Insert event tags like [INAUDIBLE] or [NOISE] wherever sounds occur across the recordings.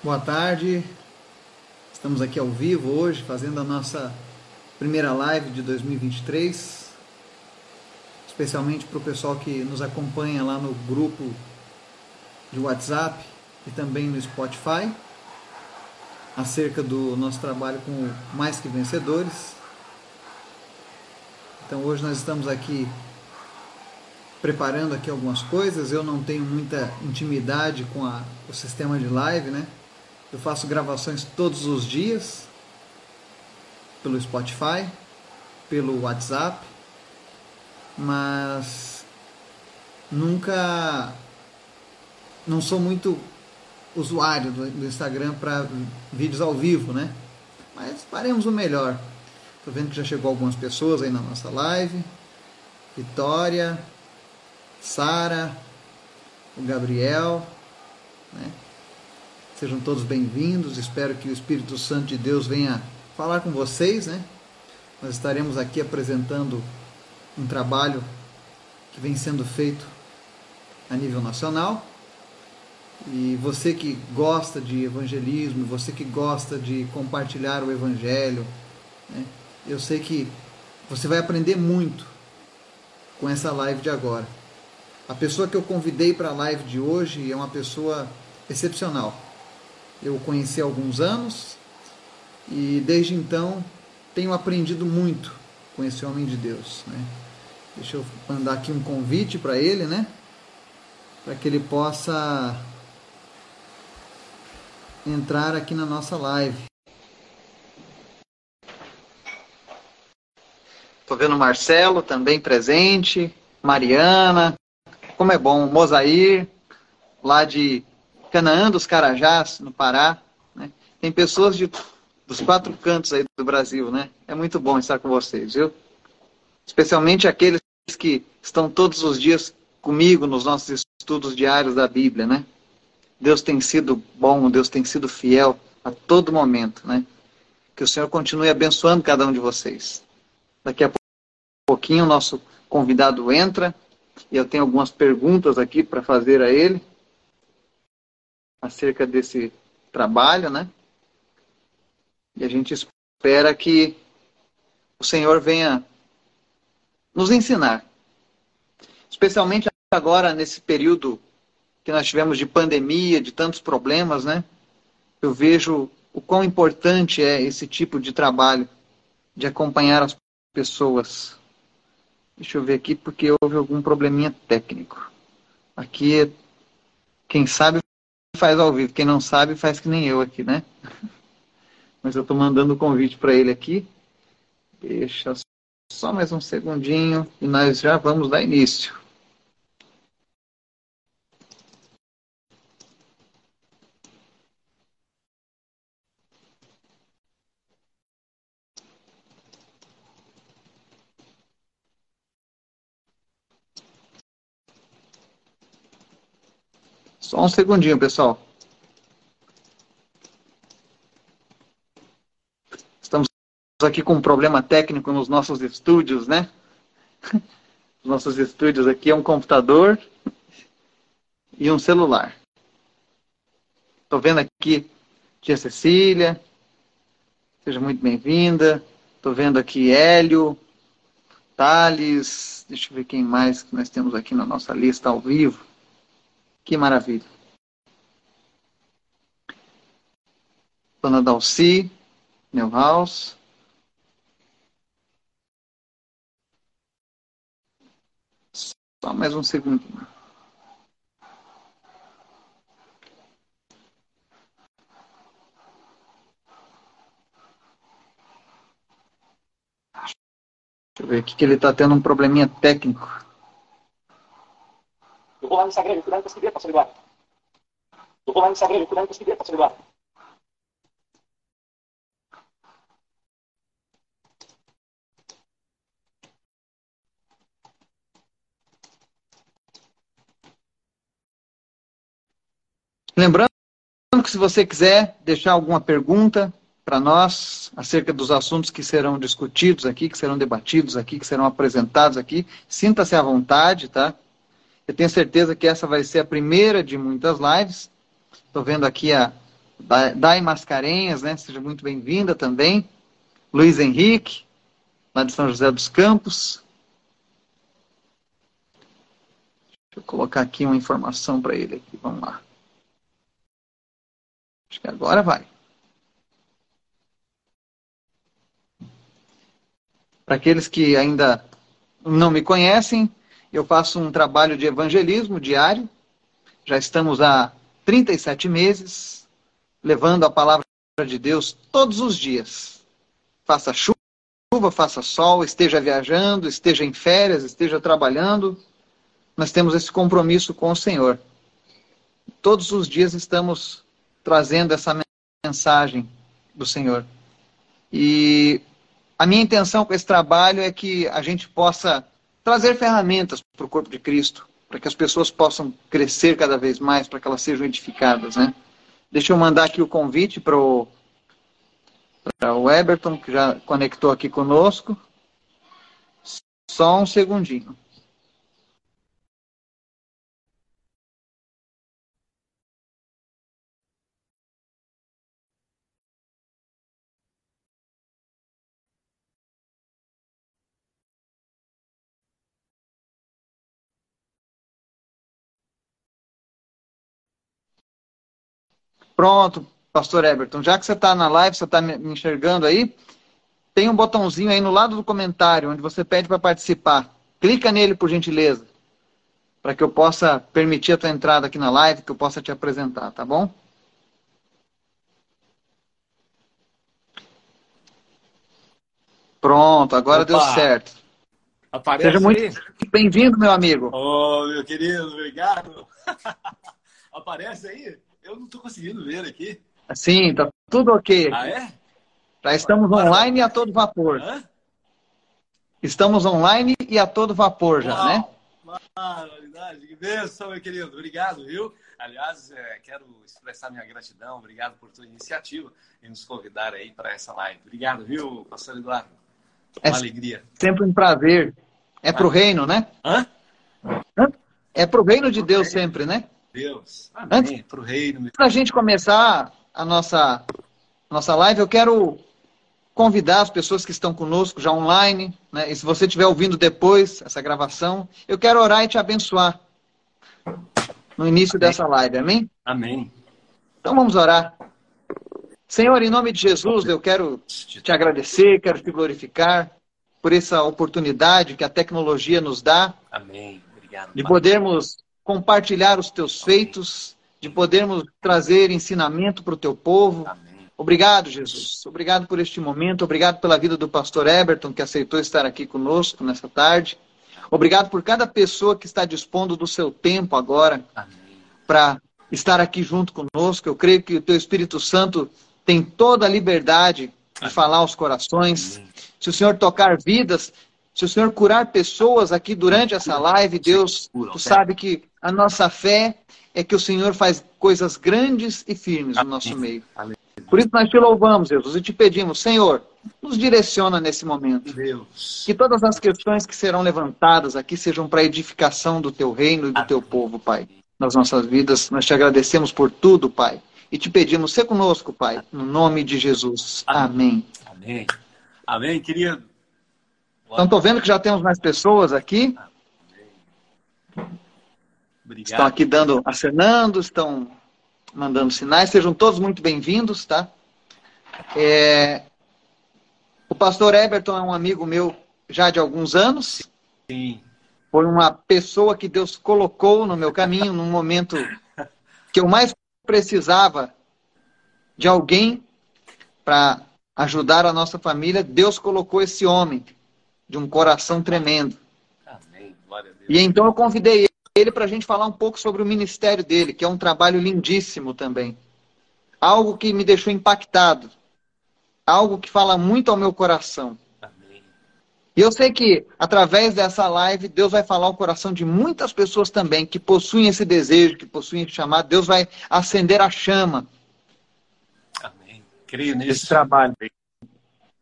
Boa tarde. Estamos aqui ao vivo hoje, fazendo a nossa primeira live de 2023. Especialmente para o pessoal que nos acompanha lá no grupo de WhatsApp e também no Spotify, acerca do nosso trabalho com Mais Que Vencedores. Então hoje nós estamos aqui preparando aqui algumas coisas. Eu não tenho muita intimidade com a, o sistema de live, né? Eu faço gravações todos os dias pelo Spotify, pelo WhatsApp, mas nunca não sou muito usuário do, Instagram para vídeos ao vivo, né? Mas faremos o melhor. Tô vendo que já chegou algumas pessoas aí na nossa live. Vitória, Sara, o Gabriel, né? Sejam todos bem-vindos. Espero que o Espírito Santo de Deus venha falar com vocês, né? Nós estaremos aqui apresentando um trabalho que vem sendo feito a nível nacional. E você que gosta de evangelismo, você que gosta de compartilhar o evangelho, né? eu sei que você vai aprender muito com essa live de agora. A pessoa que eu convidei para a live de hoje é uma pessoa excepcional eu conheci há alguns anos e desde então tenho aprendido muito com esse homem de Deus. Né? Deixa eu mandar aqui um convite para ele, né? Para que ele possa entrar aqui na nossa live. Estou vendo o Marcelo também presente, Mariana, como é bom, Mosair, lá de Canaã dos Carajás, no Pará. Né? Tem pessoas de, dos quatro cantos aí do Brasil, né? É muito bom estar com vocês, viu? Especialmente aqueles que estão todos os dias comigo nos nossos estudos diários da Bíblia, né? Deus tem sido bom, Deus tem sido fiel a todo momento, né? Que o Senhor continue abençoando cada um de vocês. Daqui a pouquinho o nosso convidado entra e eu tenho algumas perguntas aqui para fazer a ele acerca desse trabalho, né? E a gente espera que o Senhor venha nos ensinar. Especialmente agora, nesse período que nós tivemos de pandemia, de tantos problemas, né? Eu vejo o quão importante é esse tipo de trabalho, de acompanhar as pessoas. Deixa eu ver aqui, porque houve algum probleminha técnico. Aqui, quem sabe faz ao vivo. Quem não sabe, faz que nem eu aqui, né? [LAUGHS] Mas eu estou mandando o convite para ele aqui. Deixa só mais um segundinho e nós já vamos dar início. Só um segundinho, pessoal. Estamos aqui com um problema técnico nos nossos estúdios, né? [LAUGHS] Os nossos estúdios aqui é um computador e um celular. Estou vendo aqui tia Cecília. Seja muito bem-vinda. Estou vendo aqui Hélio, Thales. Deixa eu ver quem mais que nós temos aqui na nossa lista ao vivo. Que maravilha. Dona Dalci, Neuhaus. Só mais um segundinho. Deixa eu ver aqui que ele está tendo um probleminha técnico. Eu vou lá no Instagram, eu cuidado com esse pastor Eduardo. Eu vou lá no Instagram, eu com esse pastor Eduardo. Lembrando que se você quiser deixar alguma pergunta para nós acerca dos assuntos que serão discutidos aqui, que serão debatidos aqui, que serão apresentados aqui, sinta-se à vontade, tá? Eu tenho certeza que essa vai ser a primeira de muitas lives. Estou vendo aqui a, Dai Mascarenhas, né? Seja muito bem-vinda também. Luiz Henrique, lá de São José dos Campos. Deixa eu colocar aqui uma informação para ele aqui. Vamos lá. Acho que agora vai. Para aqueles que ainda não me conhecem, eu faço um trabalho de evangelismo diário. Já estamos há 37 meses levando a palavra de Deus todos os dias. Faça chuva, faça sol, esteja viajando, esteja em férias, esteja trabalhando. Nós temos esse compromisso com o Senhor. Todos os dias estamos trazendo essa mensagem do Senhor. E a minha intenção com esse trabalho é que a gente possa trazer ferramentas para o corpo de Cristo, para que as pessoas possam crescer cada vez mais, para que elas sejam edificadas, né? Deixa eu mandar aqui o convite para o, Eberton, que já conectou aqui conosco. Só um segundinho. Pronto, pastor Everton, já que você está na live, você está me enxergando aí, tem um botãozinho aí no lado do comentário, onde você pede para participar. Clica nele, por gentileza, para que eu possa permitir a tua entrada aqui na live, que eu possa te apresentar, tá bom? Pronto, agora Opa. deu certo. Aparece Seja muito bem-vindo, meu amigo. Ô, oh, meu querido, obrigado. [LAUGHS] Aparece aí? Eu não estou conseguindo ver aqui. Sim, tá tudo ok. Ah, é? Já estamos online e a todo vapor. Hã? Estamos online e a todo vapor já, Uau. né? Maravilhosidade, que bênção, meu querido. Obrigado, viu? Aliás, é, quero expressar minha gratidão. Obrigado por tua iniciativa e nos convidar aí para essa live. Obrigado, viu, pastor Eduardo? Uma é alegria. Sempre um prazer. É para o reino, né? Hã? É para o reino de Deus sempre, né? Deus. Amém. Para o reino. Para a gente começar a nossa, nossa live, eu quero convidar as pessoas que estão conosco já online, né? e se você estiver ouvindo depois essa gravação, eu quero orar e te abençoar no início amém. dessa live, amém? Amém. Então vamos orar. Senhor, em nome de Jesus, eu quero te agradecer, quero te glorificar por essa oportunidade que a tecnologia nos dá. Amém. Obrigado. De podermos compartilhar os teus feitos, de podermos trazer ensinamento para o teu povo. Obrigado, Jesus. Obrigado por este momento. Obrigado pela vida do pastor Eberton, que aceitou estar aqui conosco nessa tarde. Obrigado por cada pessoa que está dispondo do seu tempo agora para estar aqui junto conosco. Eu creio que o teu Espírito Santo tem toda a liberdade de falar aos corações. Se o Senhor tocar vidas, se o Senhor curar pessoas aqui durante essa live, Deus, tu sabe que a nossa fé é que o Senhor faz coisas grandes e firmes no nosso meio. Por isso nós te louvamos, Jesus, e te pedimos, Senhor, nos direciona nesse momento. Deus. Que todas as questões que serão levantadas aqui sejam para edificação do teu reino e do teu povo, Pai. Nas nossas vidas, nós te agradecemos por tudo, Pai. E te pedimos, ser conosco, Pai, no nome de Jesus. Amém. Amém. Amém, querido. Então, estou vendo que já temos mais pessoas aqui. Obrigado. Estão aqui dando, acenando, estão mandando sinais. Sejam todos muito bem-vindos, tá? É... O pastor Everton é um amigo meu já de alguns anos. Sim. Foi uma pessoa que Deus colocou no meu caminho num momento [LAUGHS] que eu mais precisava de alguém para ajudar a nossa família. Deus colocou esse homem de um coração tremendo. Amém. E então eu convidei ele para a gente falar um pouco sobre o ministério dele, que é um trabalho lindíssimo também. Algo que me deixou impactado. Algo que fala muito ao meu coração. E eu sei que, através dessa live, Deus vai falar ao coração de muitas pessoas também que possuem esse desejo, que possuem esse chamado. Deus vai acender a chama. Amém. Creio nisso. Esse trabalho.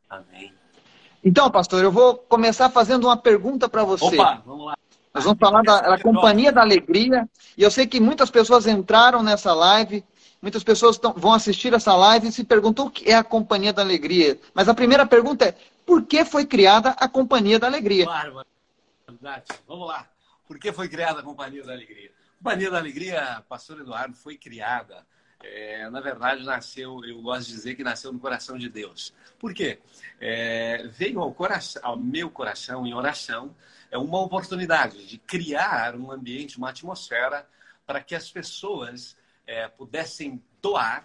Amém. Então, pastor, eu vou começar fazendo uma pergunta para você. Opa, vamos lá. Nós vamos falar da, da Companhia da Alegria. E eu sei que muitas pessoas entraram nessa live, muitas pessoas tão, vão assistir essa live e se perguntam o que é a Companhia da Alegria. Mas a primeira pergunta é: por que foi criada a Companhia da Alegria? Claro, vamos lá. Por que foi criada a Companhia da Alegria? A Companhia da Alegria, Pastor Eduardo, foi criada. É, na verdade, nasceu, eu gosto de dizer que nasceu no coração de Deus. Por quê? É, veio ao, coração, ao meu coração em oração é uma oportunidade de criar um ambiente, uma atmosfera para que as pessoas é, pudessem doar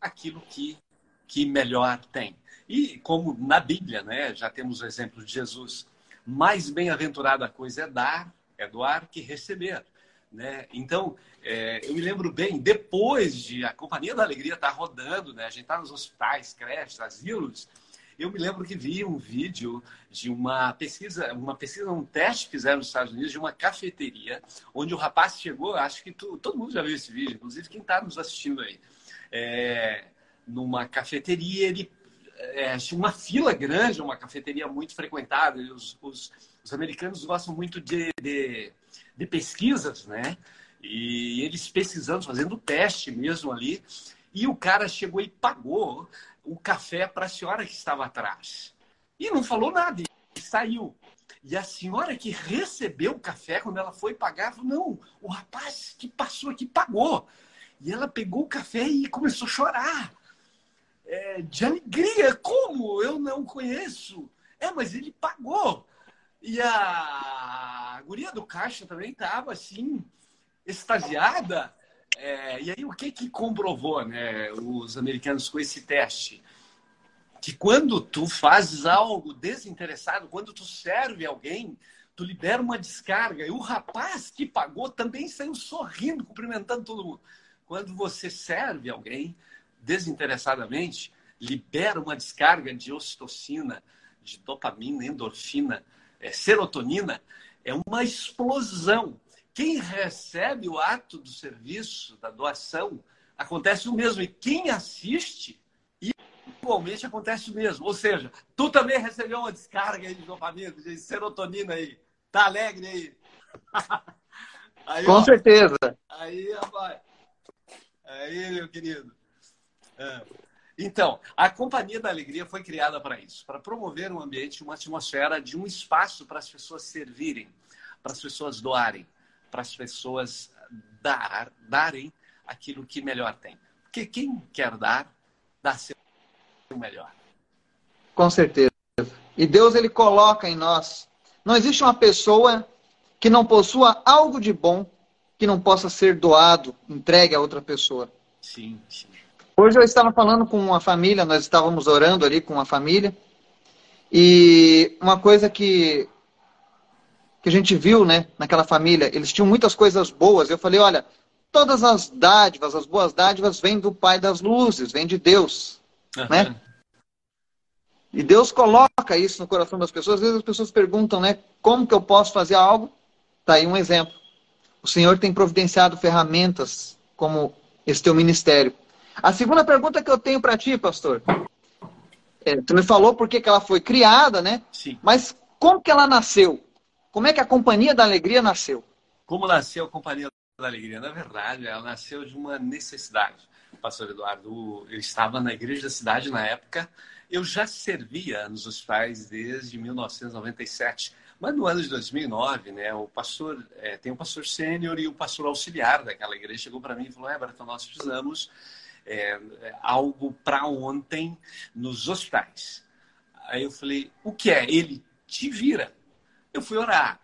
aquilo que, que melhor tem. E como na Bíblia, né, já temos o exemplo de Jesus, mais bem-aventurada a coisa é dar, é doar que receber. Né? Então, é, eu me lembro bem, depois de a Companhia da Alegria estar tá rodando, né? a gente está nos hospitais, creches, asilos, eu me lembro que vi um vídeo de uma pesquisa, uma pesquisa, um teste que fizeram nos Estados Unidos de uma cafeteria, onde o rapaz chegou, acho que tu, todo mundo já viu esse vídeo, inclusive quem está nos assistindo aí. É, numa cafeteria, ele é, uma fila grande, uma cafeteria muito frequentada. Os, os, os americanos gostam muito de, de, de, pesquisas, né? E eles pesquisando, fazendo teste mesmo ali. E o cara chegou e pagou o café para a senhora que estava atrás. E não falou nada, e saiu. E a senhora que recebeu o café, quando ela foi pagar, falou: não, o rapaz que passou aqui pagou. E ela pegou o café e começou a chorar. É, de alegria. Como? Eu não conheço. É, mas ele pagou. E a guria do caixa também estava assim, extasiada. É, e aí, o que que comprovou, né, os americanos com esse teste? Que quando tu fazes algo desinteressado, quando tu serve alguém, tu libera uma descarga. E o rapaz que pagou também saiu sorrindo, cumprimentando todo mundo. Quando você serve alguém desinteressadamente, libera uma descarga de ocitocina, de dopamina, endorfina, é, serotonina, é uma explosão quem recebe o ato do serviço, da doação, acontece o mesmo. E quem assiste, igualmente acontece o mesmo. Ou seja, tu também recebeu uma descarga aí de dopamina, de serotonina aí. Tá alegre aí? [LAUGHS] aí Com ó, certeza. Aí, rapaz. Aí, meu querido. É. Então, a Companhia da Alegria foi criada para isso, para promover um ambiente, uma atmosfera de um espaço para as pessoas servirem, para as pessoas doarem para as pessoas dar, darem aquilo que melhor tem. Porque quem quer dar, dá seu melhor. Com certeza. E Deus ele coloca em nós. Não existe uma pessoa que não possua algo de bom que não possa ser doado, entregue a outra pessoa. Sim, sim. Hoje eu estava falando com uma família, nós estávamos orando ali com uma família, e uma coisa que que a gente viu, né, naquela família, eles tinham muitas coisas boas. Eu falei, olha, todas as dádivas, as boas dádivas vêm do Pai das Luzes, vêm de Deus, uhum. né? E Deus coloca isso no coração das pessoas. Às vezes as pessoas perguntam, né, como que eu posso fazer algo? Tá aí um exemplo. O Senhor tem providenciado ferramentas como esse teu ministério. A segunda pergunta que eu tenho para ti, pastor, é, tu me falou por que ela foi criada, né? Sim. Mas como que ela nasceu? Como é que a Companhia da Alegria nasceu? Como nasceu a Companhia da Alegria? Na verdade, ela nasceu de uma necessidade. Pastor Eduardo, eu estava na igreja da cidade na época, eu já servia nos hospitais desde 1997. Mas no ano de 2009, né, o pastor, é, tem o pastor sênior e o pastor auxiliar daquela igreja chegou para mim e falou: Everton, nós precisamos é, algo para ontem nos hospitais. Aí eu falei: o que é? Ele te vira eu fui orar.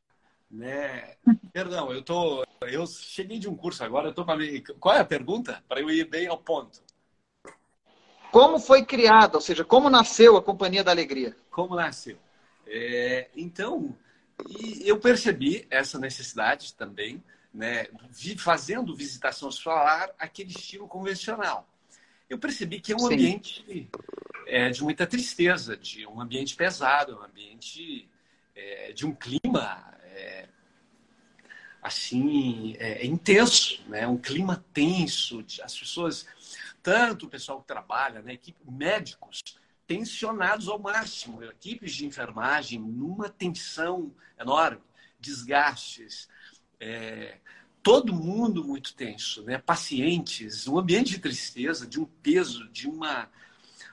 Né? Perdão, eu tô, eu cheguei de um curso agora, eu tô para Qual é a pergunta? Para eu ir bem ao ponto. Como foi criada, ou seja, como nasceu a Companhia da Alegria? Como nasceu? É, então, eu percebi essa necessidade também, né, fazendo visitação solar, aquele estilo convencional. Eu percebi que é um Sim. ambiente é, de muita tristeza, de um ambiente pesado, um ambiente é, de um clima é, assim é, intenso, né? Um clima tenso, as pessoas, tanto o pessoal que trabalha, né? Equipe, médicos tensionados ao máximo, equipes de enfermagem numa tensão enorme, desgastes, é, todo mundo muito tenso, né? pacientes, um ambiente de tristeza, de um peso, de uma,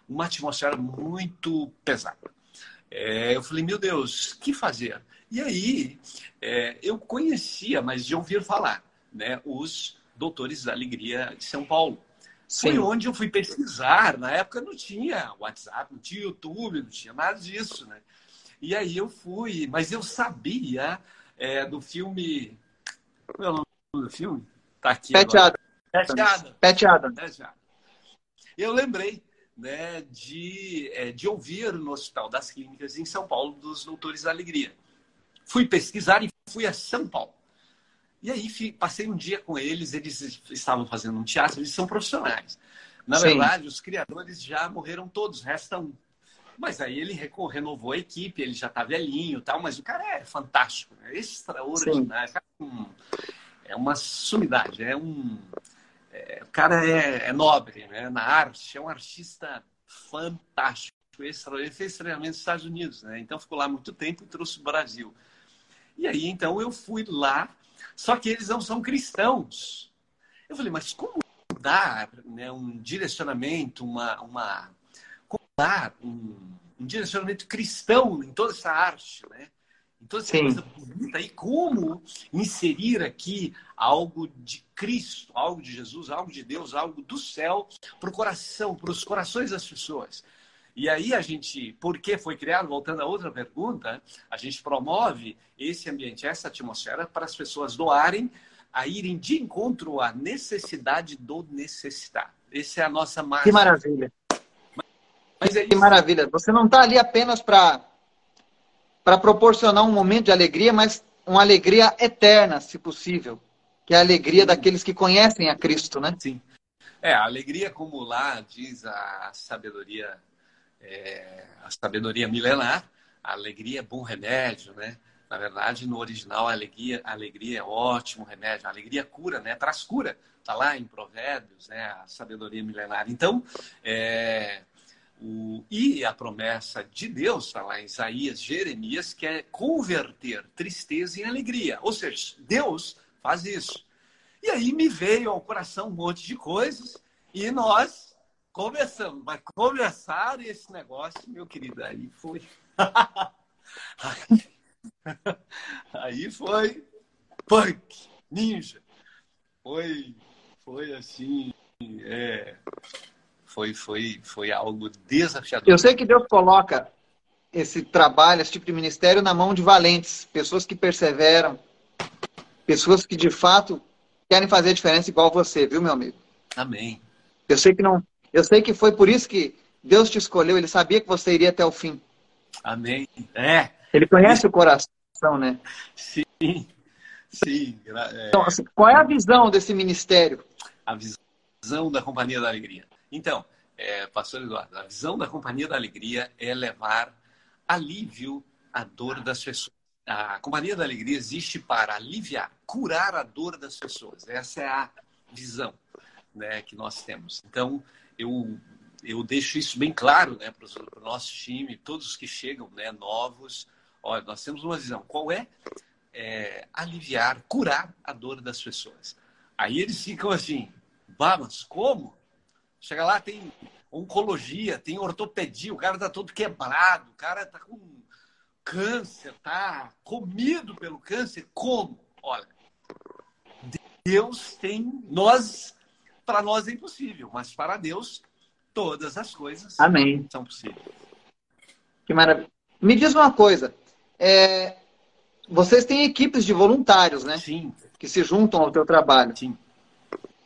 uma atmosfera muito pesada. É, eu falei, meu Deus, que fazer? E aí, é, eu conhecia, mas de ouvir falar, né, os Doutores da Alegria de São Paulo. Sim. Foi onde eu fui pesquisar. Na época não tinha WhatsApp, não tinha YouTube, não tinha nada disso, né? E aí eu fui, mas eu sabia é, do filme. Qual é o nome do filme? Tá aqui. Pet Adams. Pet Adams. Eu lembrei né, de, é, de ouvir no Hospital das Clínicas em São Paulo dos Doutores da Alegria. Fui pesquisar e fui a São Paulo. E aí passei um dia com eles, eles estavam fazendo um teatro, eles são profissionais. Na Sim. verdade, os criadores já morreram todos, resta um. Mas aí ele renovou a equipe, ele já está velhinho tal, mas o cara é fantástico, é extraordinário. É uma sumidade, é um. O cara é, é, nobre né? na arte, é um artista fantástico. Ele fez treinamento nos Estados Unidos, né? então ficou lá muito tempo e trouxe o Brasil. E aí, então, eu fui lá só que eles não são cristãos. Eu falei, mas como dar né, um direcionamento, uma, uma como dar um, um, direcionamento cristão em toda essa arte, né? Toda essa Sim. coisa bonita e como inserir aqui algo de Cristo, algo de Jesus, algo de Deus, algo do céu para o coração, para os corações das pessoas. E aí a gente, por que foi criado, voltando a outra pergunta, a gente promove esse ambiente, essa atmosfera para as pessoas doarem, a irem de encontro à necessidade do necessitar. Essa é a nossa marca. Que maravilha. Mas é que maravilha. Você não está ali apenas para para proporcionar um momento de alegria, mas uma alegria eterna, se possível, que é a alegria daqueles que conhecem a Cristo, né? Sim. É, a alegria como lá diz a sabedoria é, a sabedoria milenar, a alegria é bom remédio, né? Na verdade, no original, a alegria, a alegria é ótimo remédio. A alegria cura, né? Traz cura. Está lá em Provérbios, né? A sabedoria milenar. Então, é, o, e a promessa de Deus, está lá em Isaías, Jeremias, que é converter tristeza em alegria. Ou seja, Deus faz isso. E aí me veio ao coração um monte de coisas e nós Começamos, mas começar esse negócio, meu querido, aí foi. [LAUGHS] aí foi punk, ninja. Foi, foi assim, é, foi, foi, foi algo desafiador. Eu sei que Deus coloca esse trabalho, esse tipo de ministério na mão de valentes, pessoas que perseveram, pessoas que de fato querem fazer a diferença igual você, viu, meu amigo? Amém. Eu sei que não, eu sei que foi por isso que Deus te escolheu, ele sabia que você iria até o fim. Amém. É. Ele conhece o coração, né? Sim, sim. É... Então, assim, qual é a visão desse ministério? A visão da Companhia da Alegria. Então, é, Pastor Eduardo, a visão da Companhia da Alegria é levar alívio à dor das pessoas. A Companhia da Alegria existe para aliviar, curar a dor das pessoas. Essa é a visão né, que nós temos. Então, eu, eu deixo isso bem claro né, para o nosso time, todos os que chegam né, novos. Olha, nós temos uma visão. Qual é? é? Aliviar, curar a dor das pessoas. Aí eles ficam assim, bah, mas como? Chega lá, tem oncologia, tem ortopedia, o cara está todo quebrado, o cara está com câncer, tá comido pelo câncer. Como? Olha, Deus tem, nós para nós é impossível, mas para Deus todas as coisas Amém. são possíveis. Que maravilha. Me diz uma coisa. É... Vocês têm equipes de voluntários, né? Sim. Que se juntam ao teu trabalho. Sim.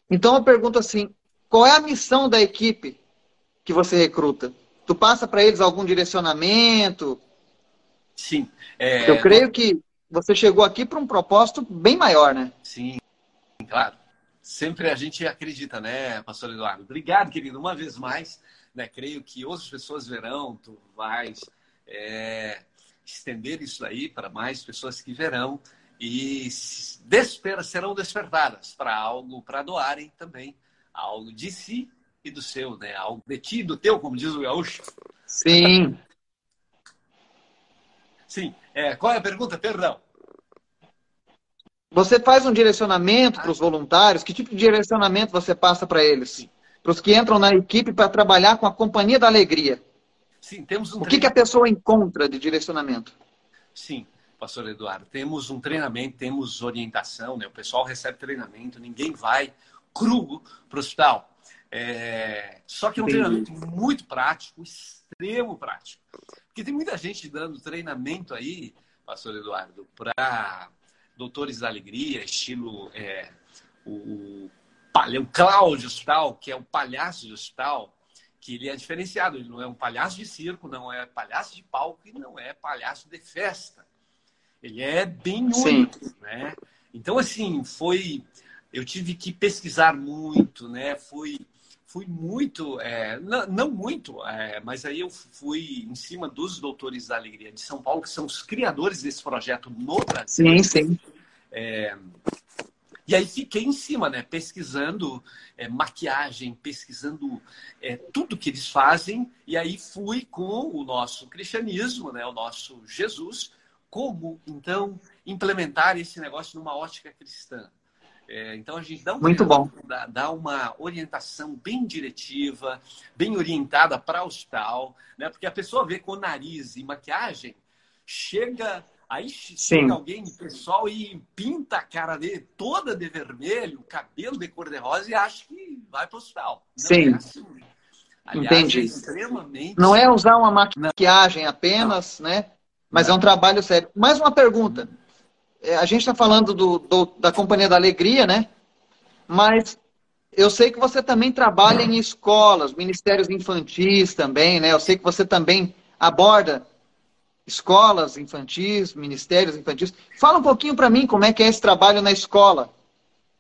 Então eu pergunto assim, qual é a missão da equipe que você recruta? Tu passa para eles algum direcionamento? Sim. É... Eu creio que você chegou aqui para um propósito bem maior, né? Sim, claro sempre a gente acredita, né, pastor Eduardo? Obrigado, querido, uma vez mais. Né, creio que outras pessoas verão, tu vais é, estender isso aí para mais pessoas que verão e desper serão despertadas para algo, para doarem também algo de si e do seu, né? Algo de ti e do teu, como diz o gaúcho. Sim. Sim. É, qual é a pergunta? Perdão. Você faz um direcionamento para os voluntários? Que tipo de direcionamento você passa para eles? Para os que entram na equipe para trabalhar com a Companhia da Alegria? Sim, temos um O que, que a pessoa encontra de direcionamento? Sim, pastor Eduardo. Temos um treinamento, temos orientação, né? O pessoal recebe treinamento, ninguém vai cru para o hospital. É... Só que é um Entendi. treinamento muito prático, extremo prático. Porque tem muita gente dando treinamento aí, pastor Eduardo, para Doutores da Alegria, estilo é, o, o Cláudio Hospital, que é o palhaço de hospital, que ele é diferenciado. Ele não é um palhaço de circo, não é palhaço de palco e não é palhaço de festa. Ele é bem único, Sim. né? Então, assim, foi... Eu tive que pesquisar muito, né? Fui fui muito, é, não, não, muito, é, mas aí eu fui em cima dos Doutores da Alegria de São Paulo, que são os criadores desse projeto no Brasil. Sim, sim. É, e aí fiquei em cima, né? Pesquisando é, maquiagem, pesquisando é, tudo que eles fazem. E aí fui com o nosso cristianismo, né? O nosso Jesus. Como, então, implementar esse negócio numa ótica cristã. É, então a gente dá, um Muito bom. Dá, dá, uma orientação bem diretiva, bem orientada para o hospital, né? Porque a pessoa vê com o nariz e maquiagem, chega aí chega alguém pessoal e pinta a cara dele toda de vermelho, cabelo de cor de rosa e acha que vai para o hospital. Não Sim. É assim. Aliás, Entendi. É extremamente... Não é usar uma maquiagem apenas, Não. né? Mas Não. é um trabalho sério. Mais uma pergunta. É, a gente está falando do, do, da Companhia da Alegria, né? Mas eu sei que você também trabalha em escolas, ministérios infantis também, né? Eu sei que você também aborda escolas infantis, ministérios infantis. Fala um pouquinho para mim como é que é esse trabalho na escola.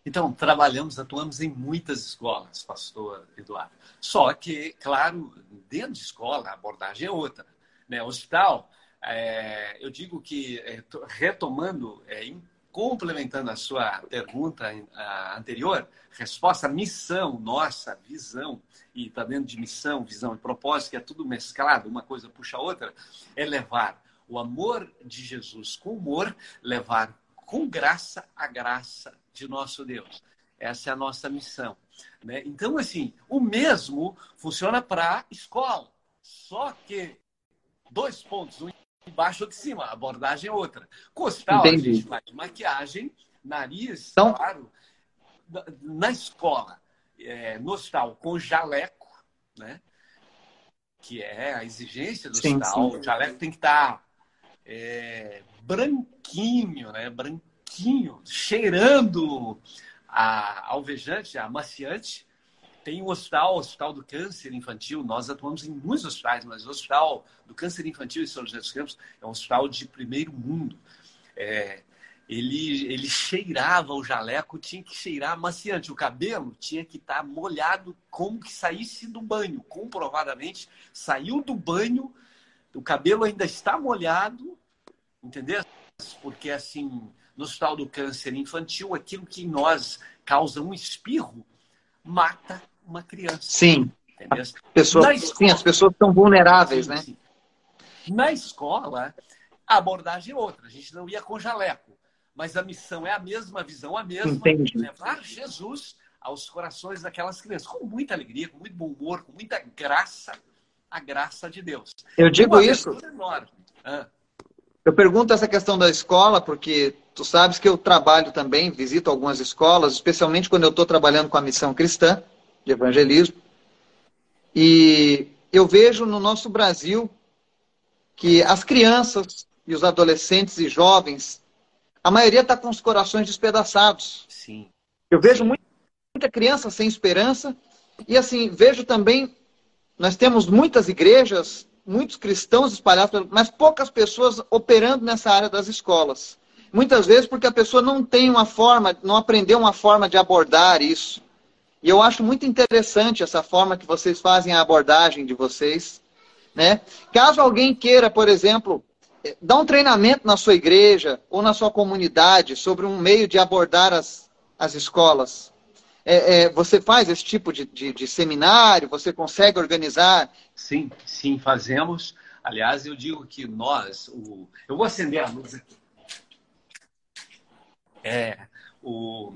Então, trabalhamos, atuamos em muitas escolas, pastor Eduardo. Só que, claro, dentro de escola a abordagem é outra. Né? Hospital, é, eu digo que, é, retomando, é, complementando a sua pergunta anterior, resposta, missão, nossa visão, e está dentro de missão, visão e propósito, que é tudo mesclado, uma coisa puxa a outra, é levar o amor de Jesus com humor, levar com graça a graça de nosso Deus. Essa é a nossa missão. Né? Então, assim, o mesmo funciona para escola, só que dois pontos, um embaixo de cima, a abordagem é outra. Costal, Entendi. a gente faz maquiagem, nariz, então... claro. Na escola, é, no hospital, com jaleco, né? Que é a exigência do sim, hospital. Sim. O jaleco tem que estar tá, é, branquinho, né? Branquinho, cheirando a alvejante, a amaciante, tem o hospital, o Hospital do Câncer Infantil. Nós atuamos em muitos hospitais, mas o Hospital do Câncer Infantil em São José dos Campos é um hospital de primeiro mundo. É, ele, ele cheirava o jaleco, tinha que cheirar maciante. O cabelo tinha que estar tá molhado como que saísse do banho. Comprovadamente, saiu do banho, o cabelo ainda está molhado, entendeu? Porque, assim, no Hospital do Câncer Infantil, aquilo que em nós causa um espirro mata uma criança. Sim. Pessoa, escola, sim, as pessoas estão vulneráveis, sim, né? Sim. Na escola, a abordagem é outra. A gente não ia com jaleco, mas a missão é a mesma, a visão a mesma. Entendi. Levar Jesus aos corações daquelas crianças, com muita alegria, com muito bom humor, com muita graça, a graça de Deus. Eu digo isso. Ah. Eu pergunto essa questão da escola, porque tu sabes que eu trabalho também, visito algumas escolas, especialmente quando eu estou trabalhando com a missão cristã de evangelismo. E eu vejo no nosso Brasil que as crianças e os adolescentes e jovens, a maioria está com os corações despedaçados. Sim. Eu vejo muita criança sem esperança e assim vejo também nós temos muitas igrejas, muitos cristãos espalhados, mas poucas pessoas operando nessa área das escolas. Muitas vezes porque a pessoa não tem uma forma, não aprendeu uma forma de abordar isso. E eu acho muito interessante essa forma que vocês fazem a abordagem de vocês. Né? Caso alguém queira, por exemplo, eh, dar um treinamento na sua igreja ou na sua comunidade sobre um meio de abordar as, as escolas, é, é, você faz esse tipo de, de, de, seminário? Você consegue organizar? Sim, sim, fazemos. Aliás, eu digo que nós, o... eu vou acender a luz aqui. É, o,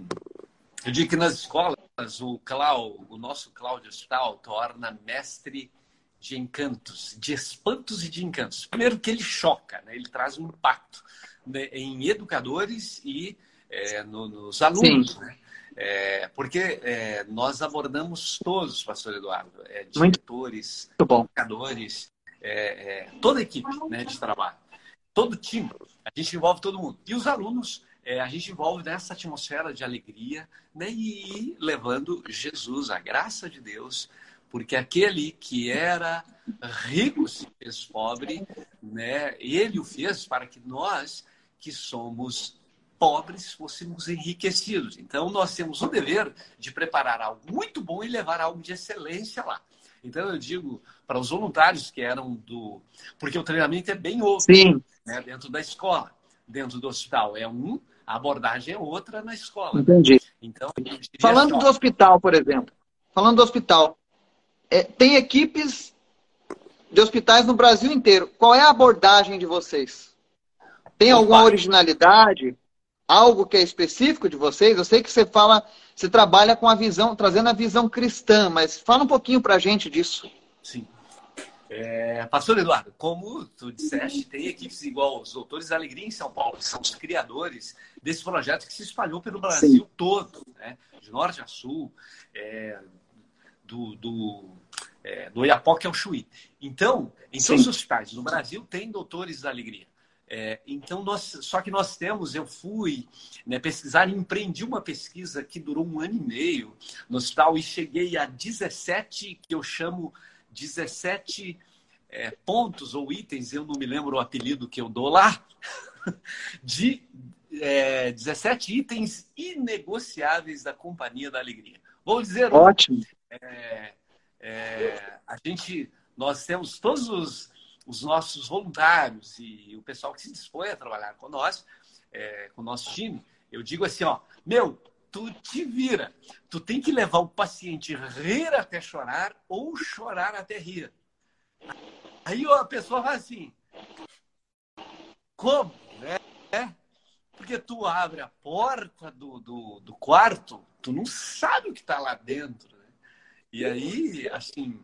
eu digo que nas escolas o Clau, o nosso Cláudio Hospital torna mestre de encantos, de espantos e de encantos. Primeiro que ele choca, né? ele traz um impacto né? em educadores e é, no, nos alunos, né? É, porque é, nós abordamos todos, pastor Eduardo, é, diretores, educadores, é, é, toda a equipe né, de trabalho, todo time, a gente envolve todo mundo. E os alunos, é, a gente envolve nessa atmosfera de alegria né, e levando Jesus, a graça de Deus, porque aquele que era rico se fez pobre, né? Ele o fez para que nós que somos pobres fôssemos enriquecidos. Então nós temos o dever de preparar algo muito bom e levar algo de excelência lá. Então eu digo para os voluntários que eram do, porque o treinamento é bem outro, Sim. Né? dentro da escola, dentro do hospital é um, a abordagem é outra na escola. Entendi. Então falando assim, do hospital, por exemplo, falando do hospital, é, tem equipes de hospitais no Brasil inteiro. Qual é a abordagem de vocês? Tem alguma originalidade? Algo que é específico de vocês? Eu sei que você fala, você trabalha com a visão, trazendo a visão cristã, mas fala um pouquinho para a gente disso. Sim. É, Pastor Eduardo, como tu disseste, tem equipes igual os Doutores da Alegria em São Paulo, que são os criadores desse projeto que se espalhou pelo Brasil Sim. todo, né? de norte a sul. É, do, do, é, do Iapoque ao Chuí. Então, em todos os hospitais no Brasil tem doutores da alegria. É, então, nós, só que nós temos, eu fui né, pesquisar e empreendi uma pesquisa que durou um ano e meio no hospital e cheguei a 17, que eu chamo 17 é, pontos ou itens, eu não me lembro o apelido que eu dou lá, [LAUGHS] de é, 17 itens inegociáveis da Companhia da Alegria. Vou dizer. Ótimo. É, é, a gente, nós temos todos os, os, nossos voluntários e o pessoal que se dispõe a trabalhar com nós, é, com o nosso time. Eu digo assim, ó, meu, tu te vira. Tu tem que levar o paciente rir até chorar ou chorar até rir. Aí a pessoa vai assim, como, né? Porque tu abre a porta do, do, do quarto, tu não sabe o que está lá dentro. E aí, assim,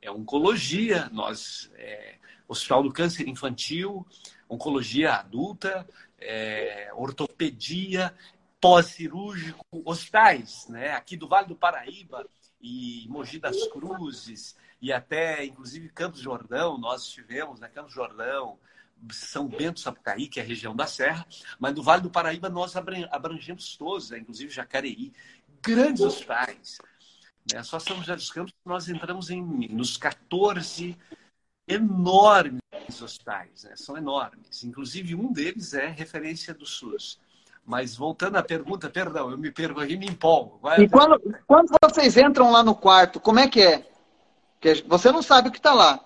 é oncologia, nós, é, Hospital do Câncer Infantil, oncologia adulta, é, ortopedia, pós-cirúrgico, hospitais, né? Aqui do Vale do Paraíba e Mogi das Cruzes e até, inclusive, Campos Jordão, nós estivemos, né? Campos Jordão, São Bento, Sapucaí, que é a região da Serra, mas do Vale do Paraíba nós abrangemos todos, né? inclusive Jacareí, grandes hospitais, né? Só São José dos Campos nós entramos em, nos 14 enormes hospitais, né? são enormes. Inclusive, um deles é referência do SUS. Mas voltando à pergunta, perdão, eu me perco aqui me empolgo. Vai e quando, quando vocês entram lá no quarto, como é que é? Porque você não sabe o que está lá.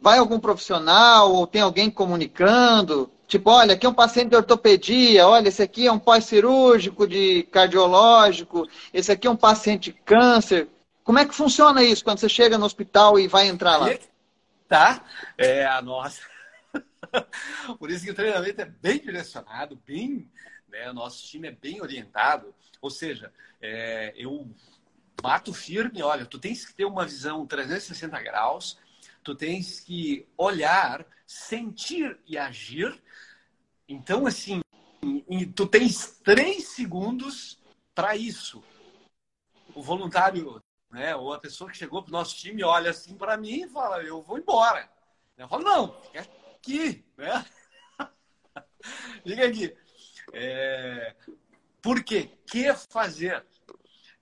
Vai algum profissional ou tem alguém comunicando? Tipo, olha, aqui é um paciente de ortopedia, olha, esse aqui é um pós-cirúrgico de cardiológico, esse aqui é um paciente de câncer. Como é que funciona isso quando você chega no hospital e vai entrar lá? Tá, é a nossa. [LAUGHS] Por isso que o treinamento é bem direcionado, bem, né, o nosso time é bem orientado. Ou seja, é, eu bato firme, olha, tu tens que ter uma visão 360 graus, tu tens que olhar, sentir e agir então, assim, tu tens três segundos para isso. O voluntário, né, ou a pessoa que chegou para o nosso time, olha assim para mim e fala: Eu vou embora. Eu falo: Não, fica aqui. Né? [LAUGHS] Fica aqui. É... Por quê? que fazer?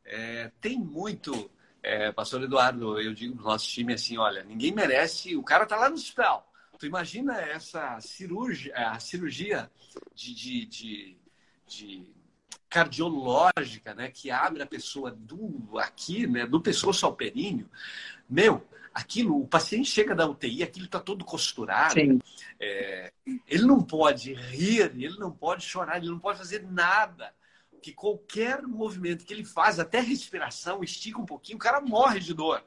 É, tem muito, é, pastor Eduardo, eu digo para o nosso time assim: olha, ninguém merece. O cara está lá no hospital. Tu imagina essa cirurgia, a cirurgia de, de, de, de cardiológica, né, que abre a pessoa do aqui, né, do pescoço ao períneo. Meu, aquilo, o paciente chega da UTI, aquilo está todo costurado. É, ele não pode rir, ele não pode chorar, ele não pode fazer nada. Que qualquer movimento que ele faz, até respiração, estica um pouquinho, o cara morre de dor.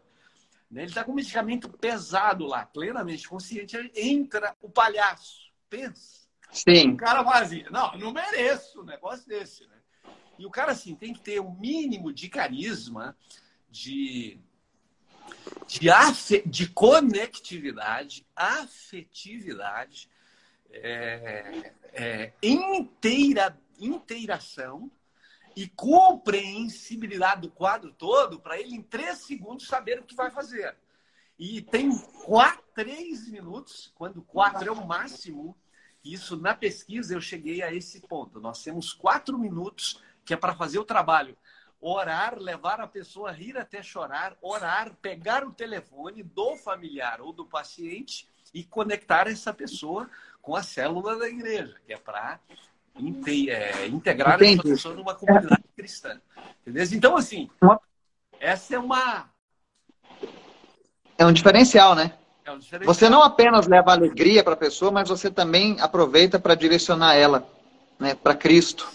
Né? Ele está com um medicamento pesado lá, plenamente consciente. Entra o palhaço. Pensa. Sim. O cara fazia, não, não mereço um negócio desse, né? E o cara, assim, tem que ter um mínimo de carisma, de, de, de conectividade, afetividade, é, é, inteira, inteiração e compreensibilidade do quadro todo para ele, em três segundos, saber o que vai fazer. E tem quatro, três minutos, quando quatro é o máximo, isso na pesquisa eu cheguei a esse ponto. Nós temos quatro minutos que é para fazer o trabalho. Orar, levar a pessoa a rir até chorar, orar, pegar o telefone do familiar ou do paciente e conectar essa pessoa com a célula da igreja, que é para é, integrar Entendi. essa pessoa numa comunidade cristã. Entendeu? Então, assim, essa é uma é um diferencial, né? É um diferencial. Você não apenas leva alegria para a pessoa, mas você também aproveita para direcionar ela né, para Cristo,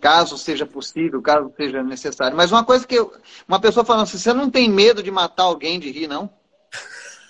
caso seja possível, caso seja necessário. Mas uma coisa que eu, uma pessoa falando assim, você não tem medo de matar alguém de rir, não?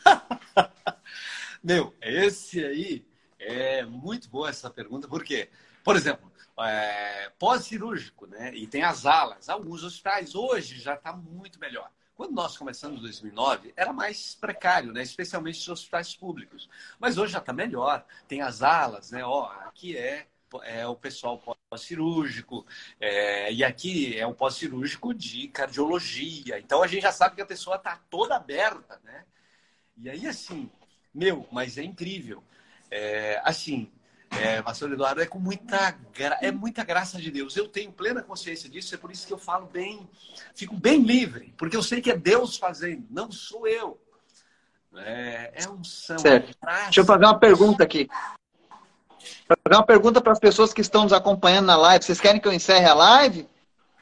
[LAUGHS] Meu, esse aí é muito boa essa pergunta, porque, por exemplo, é, pós-cirúrgico, né? E tem as alas. Alguns hospitais hoje já está muito melhor. Quando nós começamos em 2009, era mais precário, né? especialmente os hospitais públicos. Mas hoje já está melhor. Tem as alas, né? Ó, aqui é, é o pessoal pós-cirúrgico, é, e aqui é o pós-cirúrgico de cardiologia. Então a gente já sabe que a pessoa está toda aberta, né? E aí, assim, meu, mas é incrível. É, assim, é, pastor Eduardo, é com muita, gra... é muita graça de Deus. Eu tenho plena consciência disso, é por isso que eu falo bem, fico bem livre, porque eu sei que é Deus fazendo, não sou eu. É, é um são. Certo. Deixa eu fazer uma pergunta aqui. Fazer uma pergunta para as pessoas que estão nos acompanhando na live. Vocês querem que eu encerre a live?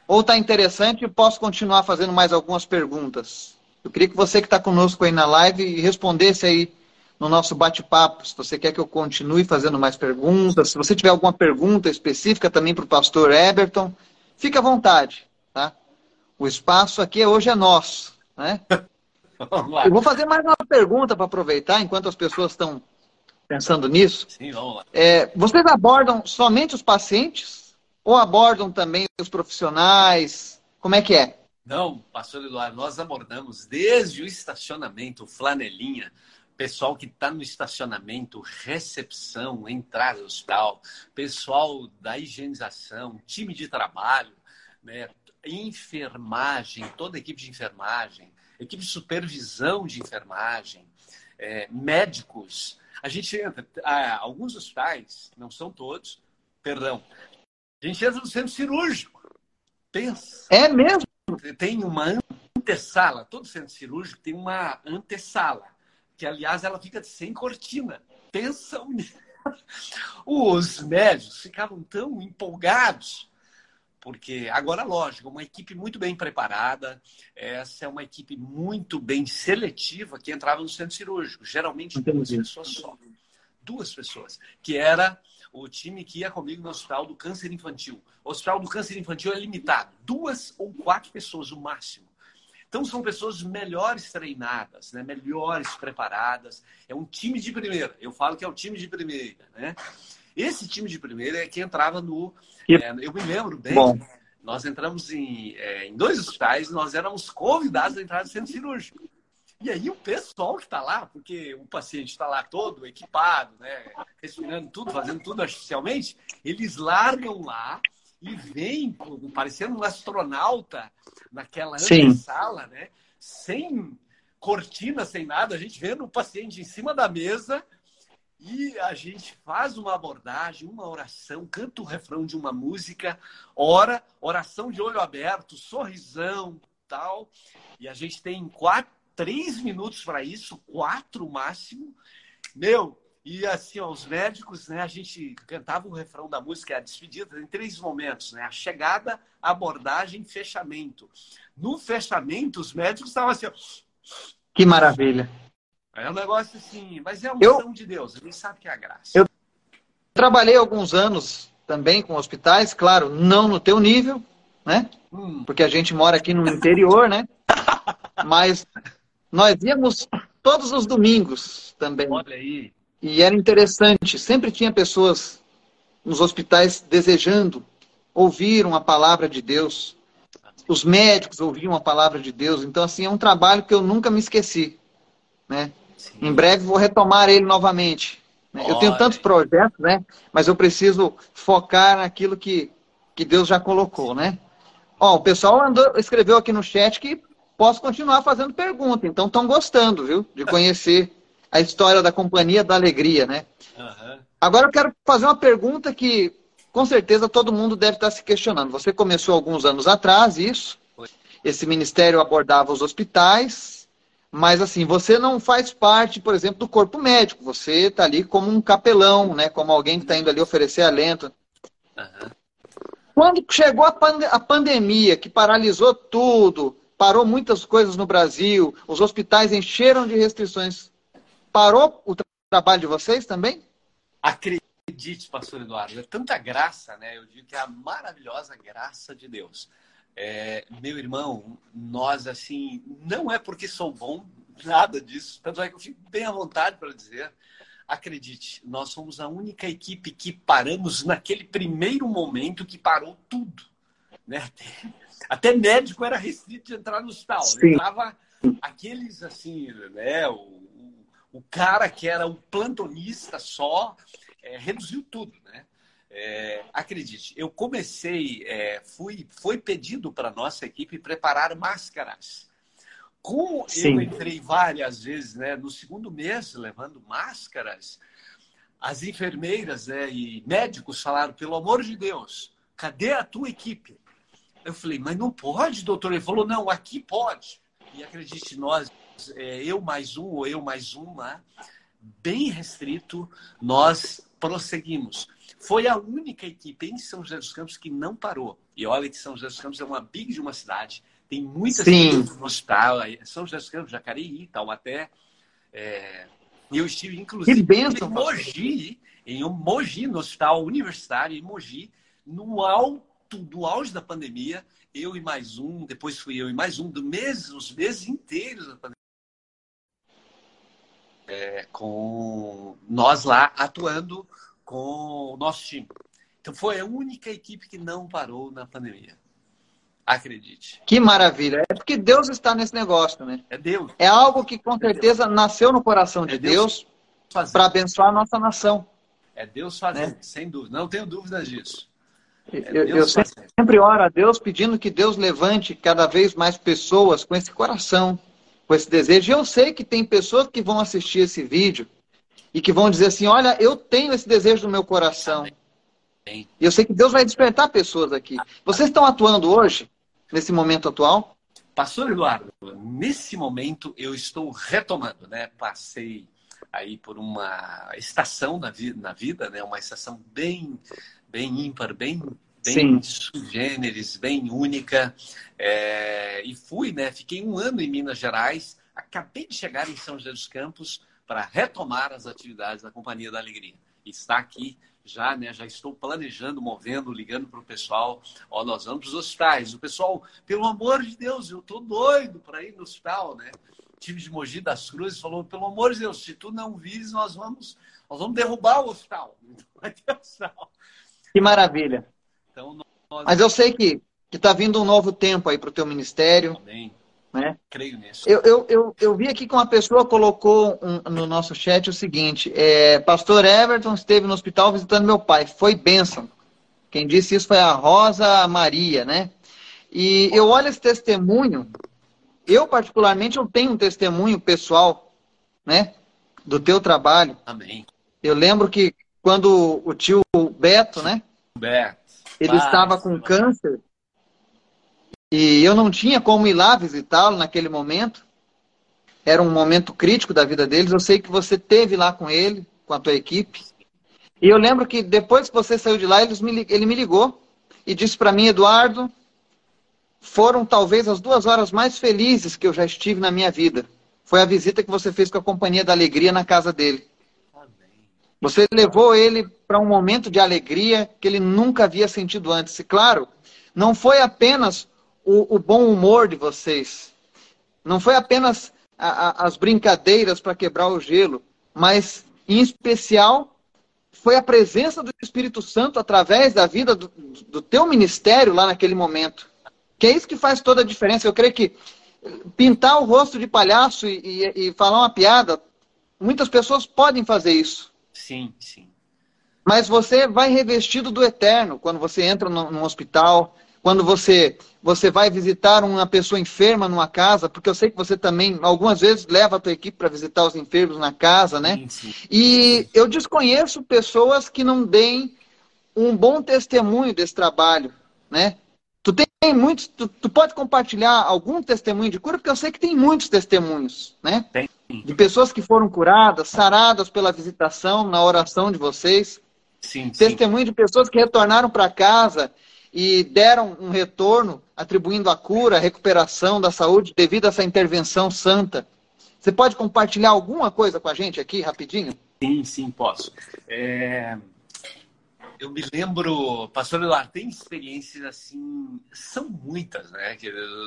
Ou está interessante e posso continuar fazendo mais algumas perguntas? Eu queria que você que está conosco aí na live respondesse aí no nosso bate-papo. Se você quer que eu continue fazendo mais perguntas, se você tiver alguma pergunta específica também para o pastor Eberton, fique à vontade. Tá? O espaço aqui hoje é nosso. Né? [LAUGHS] Eu vou fazer mais uma pergunta para aproveitar, enquanto as pessoas estão pensando nisso. Sim, vamos lá. É, vocês abordam somente os pacientes ou abordam também os profissionais? Como é que é? Não, pastor Eduardo, nós abordamos desde o estacionamento, flanelinha, pessoal que está no estacionamento, recepção, entrada do hospital, pessoal da higienização, time de trabalho, né, enfermagem, toda a equipe de enfermagem, equipe de supervisão de enfermagem, é, médicos. A gente entra, ah, alguns hospitais, não são todos, perdão, a gente entra no centro cirúrgico. Pensa. É mesmo? Tem uma antessala, todo centro cirúrgico tem uma antessala que aliás ela fica sem cortina. Pensa os médicos ficavam tão empolgados porque agora lógico uma equipe muito bem preparada essa é uma equipe muito bem seletiva que entrava no centro cirúrgico geralmente Entendi. duas pessoas só duas pessoas que era o time que ia comigo no hospital do câncer infantil o hospital do câncer infantil é limitado duas ou quatro pessoas o máximo então são pessoas melhores treinadas, né? melhores preparadas. É um time de primeira. Eu falo que é o time de primeira, né? Esse time de primeira é que entrava no. É, eu me lembro bem. Bom. Nós entramos em, é, em dois hospitais, nós éramos convidados a entrar no centro cirúrgico. E aí o pessoal que está lá, porque o paciente está lá todo equipado, né, respirando tudo, fazendo tudo artificialmente, eles largam lá e vem parecendo um astronauta naquela sala, né? Sem cortina, sem nada, a gente vendo o paciente em cima da mesa e a gente faz uma abordagem, uma oração, canta o refrão de uma música, ora, oração de olho aberto, sorrisão, tal. E a gente tem quatro, três minutos para isso, quatro máximo. Meu, e assim, ó, os médicos, né, a gente cantava o refrão da música, a despedida, em três momentos, né? A chegada, abordagem, fechamento. No fechamento, os médicos estavam assim, ó, Que maravilha. É um negócio assim, mas é a unção eu, de Deus, gente sabe que é a graça. Eu trabalhei alguns anos também com hospitais, claro, não no teu nível, né? Hum. Porque a gente mora aqui no interior, né? [LAUGHS] Mas nós íamos todos os domingos também. Olha aí. E era interessante, sempre tinha pessoas nos hospitais desejando ouvir uma palavra de Deus. Os médicos ouviam a palavra de Deus. Então, assim, é um trabalho que eu nunca me esqueci. Né? Em breve vou retomar ele novamente. Né? Eu tenho tantos projetos, né? Mas eu preciso focar naquilo que, que Deus já colocou, né? Ó, o pessoal andou, escreveu aqui no chat que posso continuar fazendo pergunta. Então estão gostando, viu? De [LAUGHS] conhecer a história da Companhia da Alegria, né? Uhum. Agora eu quero fazer uma pergunta que com certeza todo mundo deve estar se questionando. Você começou alguns anos atrás isso. Esse ministério abordava os hospitais, mas assim, você não faz parte, por exemplo, do corpo médico. Você está ali como um capelão, né? Como alguém que está indo ali oferecer alento. Uhum. Quando chegou a, pand a pandemia, que paralisou tudo, parou muitas coisas no Brasil, os hospitais encheram de restrições. Parou o tra trabalho de vocês também? Acredite, pastor Eduardo, é tanta graça, né? Eu digo que é a maravilhosa graça de Deus. É, meu irmão, nós assim, não é porque sou bom, nada disso. Tanto é que eu fico bem à vontade para dizer. Acredite, nós somos a única equipe que paramos naquele primeiro momento que parou tudo. Né? [LAUGHS] Até médico era restrito de entrar no hospital. Sim. Entrava aqueles assim, né? O, o cara que era um plantonista só, é, reduziu tudo, né? É, acredite, eu comecei, é, fui, foi pedido para nossa equipe preparar máscaras. Como Sim. eu entrei várias vezes, né, no segundo mês levando máscaras, as enfermeiras né, e médicos falaram: pelo amor de Deus, cadê a tua equipe? Eu falei, mas não pode, doutor. Ele falou, não, aqui pode. E acredite, nós, é, eu mais um ou eu mais uma, bem restrito, nós prosseguimos. Foi a única equipe em São José dos Campos que não parou. E olha que São José dos Campos é uma big de uma cidade, tem muitas equipes no hospital, São José dos Campos, Jacareí, Taubaté. É... E eu estive, inclusive, em Mogi, em Mogi, no hospital universitário, em Mogi, no alto do auge da pandemia, eu e mais um, depois fui eu e mais um, do mês, os meses inteiros da pandemia. É, com nós lá atuando com o nosso time. Então foi a única equipe que não parou na pandemia. Acredite. Que maravilha. É porque Deus está nesse negócio, né? É Deus. É algo que com certeza é nasceu no coração de é Deus, Deus para abençoar a nossa nação. É Deus fazendo, né? sem dúvida. Não tenho dúvidas disso. Eu, eu sempre oro a Deus pedindo que Deus levante cada vez mais pessoas com esse coração, com esse desejo. E eu sei que tem pessoas que vão assistir esse vídeo e que vão dizer assim: Olha, eu tenho esse desejo no meu coração. E eu sei que Deus vai despertar pessoas aqui. Vocês estão atuando hoje, nesse momento atual? Pastor Eduardo, nesse momento eu estou retomando, né? Passei aí por uma estação na vida, na vida né? Uma estação bem bem ímpar, bem, bem sugêneres, bem única. É, e fui, né? Fiquei um ano em Minas Gerais, acabei de chegar em São José dos Campos para retomar as atividades da Companhia da Alegria. Está aqui já, né? Já estou planejando, movendo, ligando para o pessoal. Ó, nós vamos para os hospitais. O pessoal, pelo amor de Deus, eu estou doido para ir no hospital, né? O time de Mogi das Cruzes falou, pelo amor de Deus, se tu não vires, nós vamos, nós vamos derrubar o hospital. [LAUGHS] Hospital. Que maravilha. Então, nós... Mas eu sei que está vindo um novo tempo aí para o teu ministério. Amém. Né? Creio nisso. Eu, eu, eu, eu, vi aqui que uma pessoa colocou um, no nosso chat o seguinte: é, Pastor Everton esteve no hospital visitando meu pai. Foi bênção. Quem disse isso foi a Rosa Maria, né? E eu olho esse testemunho. Eu, particularmente, eu tenho um testemunho pessoal, né? Do teu trabalho. Amém. Eu lembro que quando o tio Beto, né? Beto. Ele estava com câncer e eu não tinha como ir lá visitá-lo naquele momento. Era um momento crítico da vida deles. Eu sei que você teve lá com ele, com a tua equipe. E eu lembro que depois que você saiu de lá, me, ele me ligou e disse para mim, Eduardo, foram talvez as duas horas mais felizes que eu já estive na minha vida. Foi a visita que você fez com a Companhia da Alegria na casa dele. Você levou ele para um momento de alegria que ele nunca havia sentido antes. E claro, não foi apenas o, o bom humor de vocês, não foi apenas a, a, as brincadeiras para quebrar o gelo, mas em especial foi a presença do Espírito Santo através da vida do, do teu ministério lá naquele momento. Que é isso que faz toda a diferença. Eu creio que pintar o rosto de palhaço e, e, e falar uma piada, muitas pessoas podem fazer isso. Sim, sim. Mas você vai revestido do eterno quando você entra no, no hospital, quando você você vai visitar uma pessoa enferma numa casa, porque eu sei que você também algumas vezes leva a tua equipe para visitar os enfermos na casa, né? Sim, sim. E eu desconheço pessoas que não deem um bom testemunho desse trabalho, né? Tu tem muitos, tu, tu, pode compartilhar algum testemunho de cura, porque eu sei que tem muitos testemunhos, né? Tem. De pessoas que foram curadas, saradas pela visitação, na oração de vocês. Sim, Testemunho sim. de pessoas que retornaram para casa e deram um retorno, atribuindo a cura, a recuperação da saúde devido a essa intervenção santa. Você pode compartilhar alguma coisa com a gente aqui, rapidinho? Sim, sim, posso. É... Eu me lembro, pastor Eduardo, tem experiências assim, são muitas, né?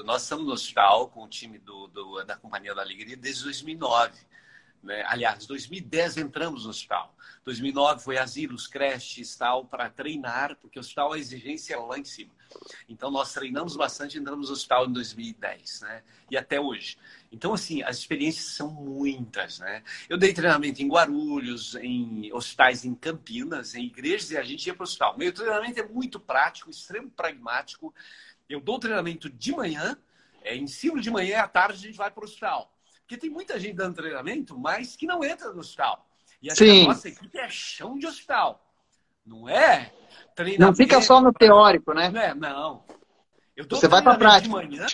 Nós estamos no hospital com o time do, do da Companhia da Alegria desde 2009. Né? Aliás, 2010 entramos no hospital. 2009 foi asilos, creches, tal, para treinar, porque o hospital a exigência é lá em cima. Então nós treinamos bastante, entramos no hospital em 2010, né? E até hoje. Então assim, as experiências são muitas, né? Eu dei treinamento em Guarulhos, em hospitais em Campinas, em igrejas e a gente ia para o hospital. Meu treinamento é muito prático, extremo pragmático. Eu dou treinamento de manhã, é, ensino de manhã e à tarde a gente vai para o hospital. Porque tem muita gente dando treinamento, mas que não entra no hospital. E a Sim. nossa equipe é chão de hospital. Não é treinamento. Não fica só no teórico, né? Não é, não. Eu dou Você vai para a prática. De manhã,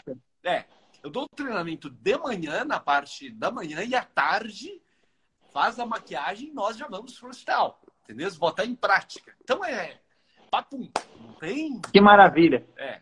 é, eu dou treinamento de manhã, na parte da manhã, e à tarde faz a maquiagem e nós já vamos para o hospital. Entendeu? Botar em prática. Então é papum. Não tem. Que maravilha. É.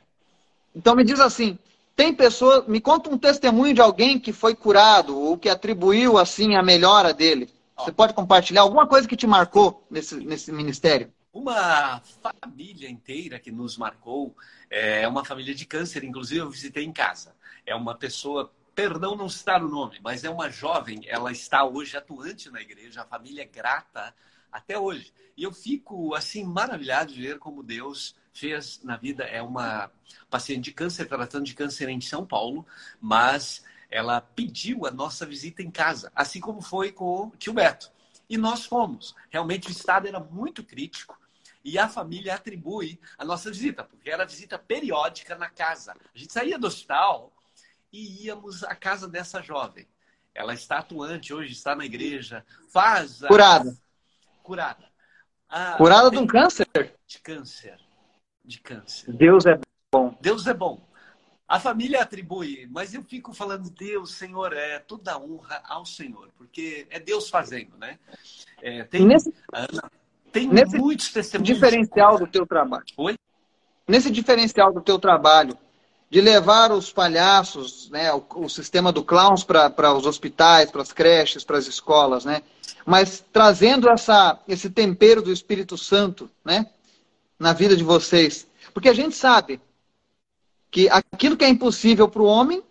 Então me diz assim, tem pessoa, me conta um testemunho de alguém que foi curado ou que atribuiu assim a melhora dele. Você pode compartilhar alguma coisa que te marcou nesse, nesse ministério? Uma família inteira que nos marcou é uma família de câncer, inclusive eu visitei em casa. É uma pessoa, perdão não citar o nome, mas é uma jovem, ela está hoje atuante na igreja, a família é grata até hoje. E eu fico assim maravilhado de ver como Deus fez na vida. É uma paciente de câncer, tratando de câncer em São Paulo, mas ela pediu a nossa visita em casa, assim como foi com o tio Beto. E nós fomos. Realmente o estado era muito crítico e a família atribui a nossa visita, porque era visita periódica na casa. A gente saía do hospital e íamos à casa dessa jovem. Ela está atuante hoje, está na igreja, faz. Curada. Curada. Ah, Curada de um câncer? De câncer de câncer. Deus é bom. Deus é bom. A família atribui, mas eu fico falando, Deus, Senhor, é toda honra ao Senhor, porque é Deus fazendo, né? É, tem nesse, tem nesse muitos testemunhos. diferencial do teu trabalho. Oi? Nesse diferencial do teu trabalho, de levar os palhaços, né, o, o sistema do clowns para os hospitais, para as creches, para as escolas, né? Mas trazendo essa, esse tempero do Espírito Santo, né? Na vida de vocês. Porque a gente sabe que aquilo que é impossível para o homem,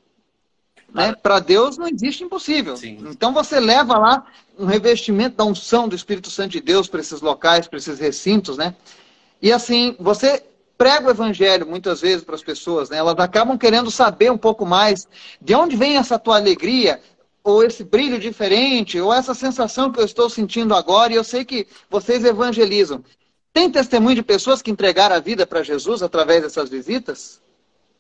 né, para Deus não existe impossível. Sim. Então você leva lá um revestimento da unção do Espírito Santo de Deus para esses locais, para esses recintos, né? E assim, você prega o evangelho muitas vezes para as pessoas, né? Elas acabam querendo saber um pouco mais de onde vem essa tua alegria, ou esse brilho diferente, ou essa sensação que eu estou sentindo agora, e eu sei que vocês evangelizam. Tem testemunho de pessoas que entregaram a vida para Jesus através dessas visitas?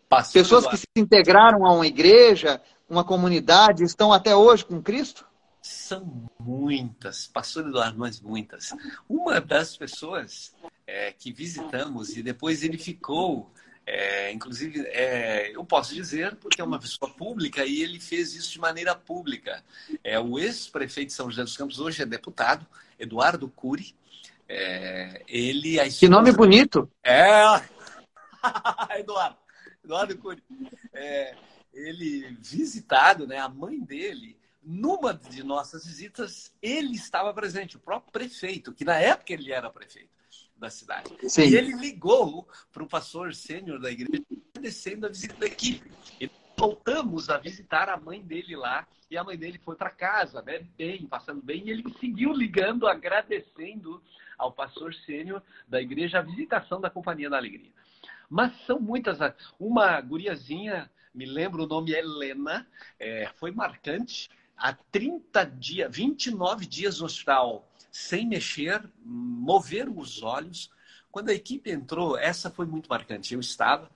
Pastor pessoas que se integraram a uma igreja, uma comunidade, estão até hoje com Cristo? São muitas, pastor Eduardo, mas muitas. Uma das pessoas é, que visitamos e depois ele ficou, é, inclusive, é, eu posso dizer, porque é uma pessoa pública e ele fez isso de maneira pública. É o ex-prefeito de São José dos Campos, hoje é deputado, Eduardo Cury. É, ele. Esposa... Que nome bonito! É! [LAUGHS] Eduardo, Eduardo Cury. É, ele visitado, né? A mãe dele, numa de nossas visitas, ele estava presente, o próprio prefeito, que na época ele era prefeito da cidade. Sim. E ele ligou para o pastor sênior da igreja, agradecendo a visita da equipe. Ele voltamos a visitar a mãe dele lá e a mãe dele foi para casa, né? Bem, passando bem, e ele seguiu ligando, agradecendo ao pastor sênior da igreja a visitação da Companhia da Alegria. Mas são muitas. Uma guriazinha, me lembro o nome Helena, é, foi marcante. Há 30 dias, 29 dias no hospital, sem mexer, mover os olhos. Quando a equipe entrou, essa foi muito marcante. Eu estava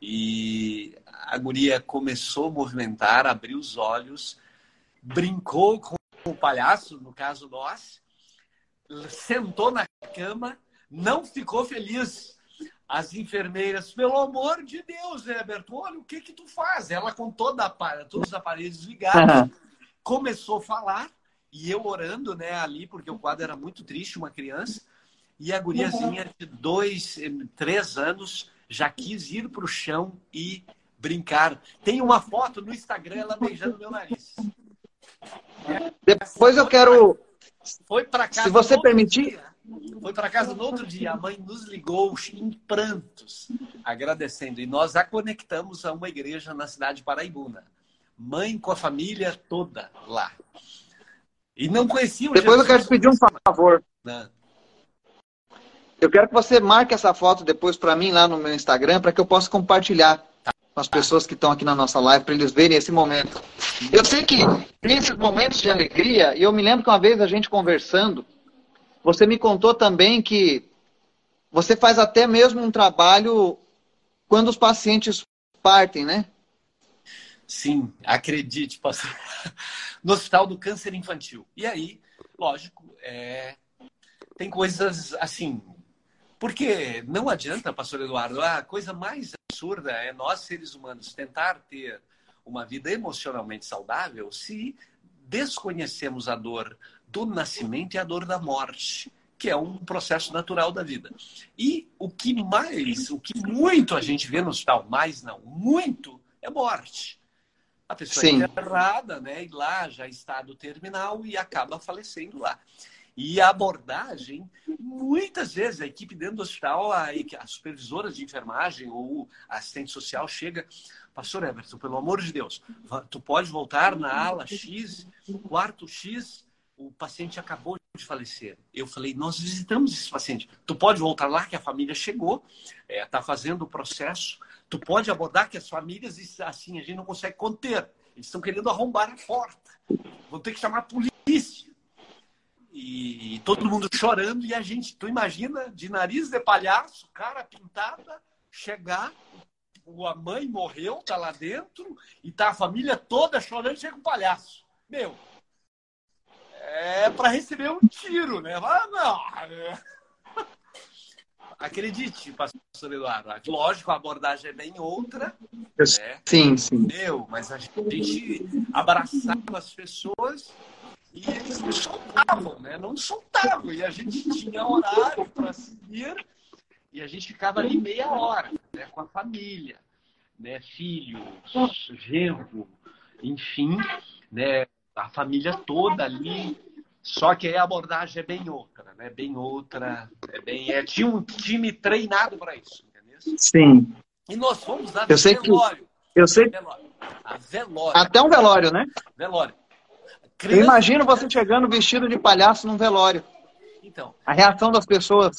e a guria começou a movimentar, abriu os olhos, brincou com o palhaço, no caso nós, sentou na cama, não ficou feliz. As enfermeiras, pelo amor de Deus, Heberto, olha o que que tu faz? Ela com toda a, todos os aparelhos ligados, começou a falar, e eu orando né, ali, porque o quadro era muito triste, uma criança, e a guriazinha de dois, três anos já quis ir para o chão e brincar. Tem uma foto no Instagram ela beijando meu nariz. Depois eu quero. Foi para casa. Se você permitir. Dia, foi para casa no outro dia. A mãe nos ligou em prantos, agradecendo. E nós a conectamos a uma igreja na cidade de Paraibuna. Mãe com a família toda lá. E não conheciam Depois Jesus. eu quero te pedir um favor. Não. Eu quero que você marque essa foto depois para mim lá no meu Instagram, para que eu possa compartilhar com as pessoas que estão aqui na nossa live, para eles verem esse momento. Eu sei que tem esses momentos de alegria, e eu me lembro que uma vez a gente conversando, você me contou também que você faz até mesmo um trabalho quando os pacientes partem, né? Sim, acredite, pastor. [LAUGHS] No Hospital do Câncer Infantil. E aí, lógico, é... tem coisas assim, porque não adianta, pastor Eduardo, a coisa mais absurda é nós, seres humanos, tentar ter uma vida emocionalmente saudável se desconhecemos a dor do nascimento e a dor da morte, que é um processo natural da vida. E o que mais, o que muito a gente vê no hospital, mais não, muito, é morte. A pessoa Sim. é enterrada, né? E lá já estado terminal e acaba falecendo lá. E abordagem, muitas vezes, a equipe dentro do hospital, a, a supervisora de enfermagem ou assistente social chega, pastor Everton, pelo amor de Deus, tu pode voltar na ala X, quarto X, o paciente acabou de falecer. Eu falei, nós visitamos esse paciente. Tu pode voltar lá que a família chegou, está é, tá fazendo o processo. Tu pode abordar que as famílias, assim, a gente não consegue conter. Eles estão querendo arrombar a porta. Vão ter que chamar a polícia e todo mundo chorando e a gente, tu imagina, de nariz de palhaço, cara pintada, chegar, a mãe morreu, tá lá dentro e tá a família toda chorando, chega o um palhaço. Meu, é para receber um tiro, né? Ah, não. [LAUGHS] Acredite, pastor Eduardo. Lógico, a abordagem é bem outra. Né? Sim, sim. Meu, mas a gente abraçava as pessoas e eles não soltavam, né? Não soltavam. E a gente tinha horário para seguir e a gente ficava ali meia hora né? com a família, né? Filho, genro, enfim, né? A família toda ali. Só que aí a abordagem é bem outra, né? Bem outra. É bem, é, tinha um time treinado para isso, entendeu? Sim. E nós fomos lá eu sei velório. Que, eu sei. Velório. A velório. Até um velório, né? Velório. Criança... Eu imagino você chegando vestido de palhaço num velório. Então. A reação das pessoas.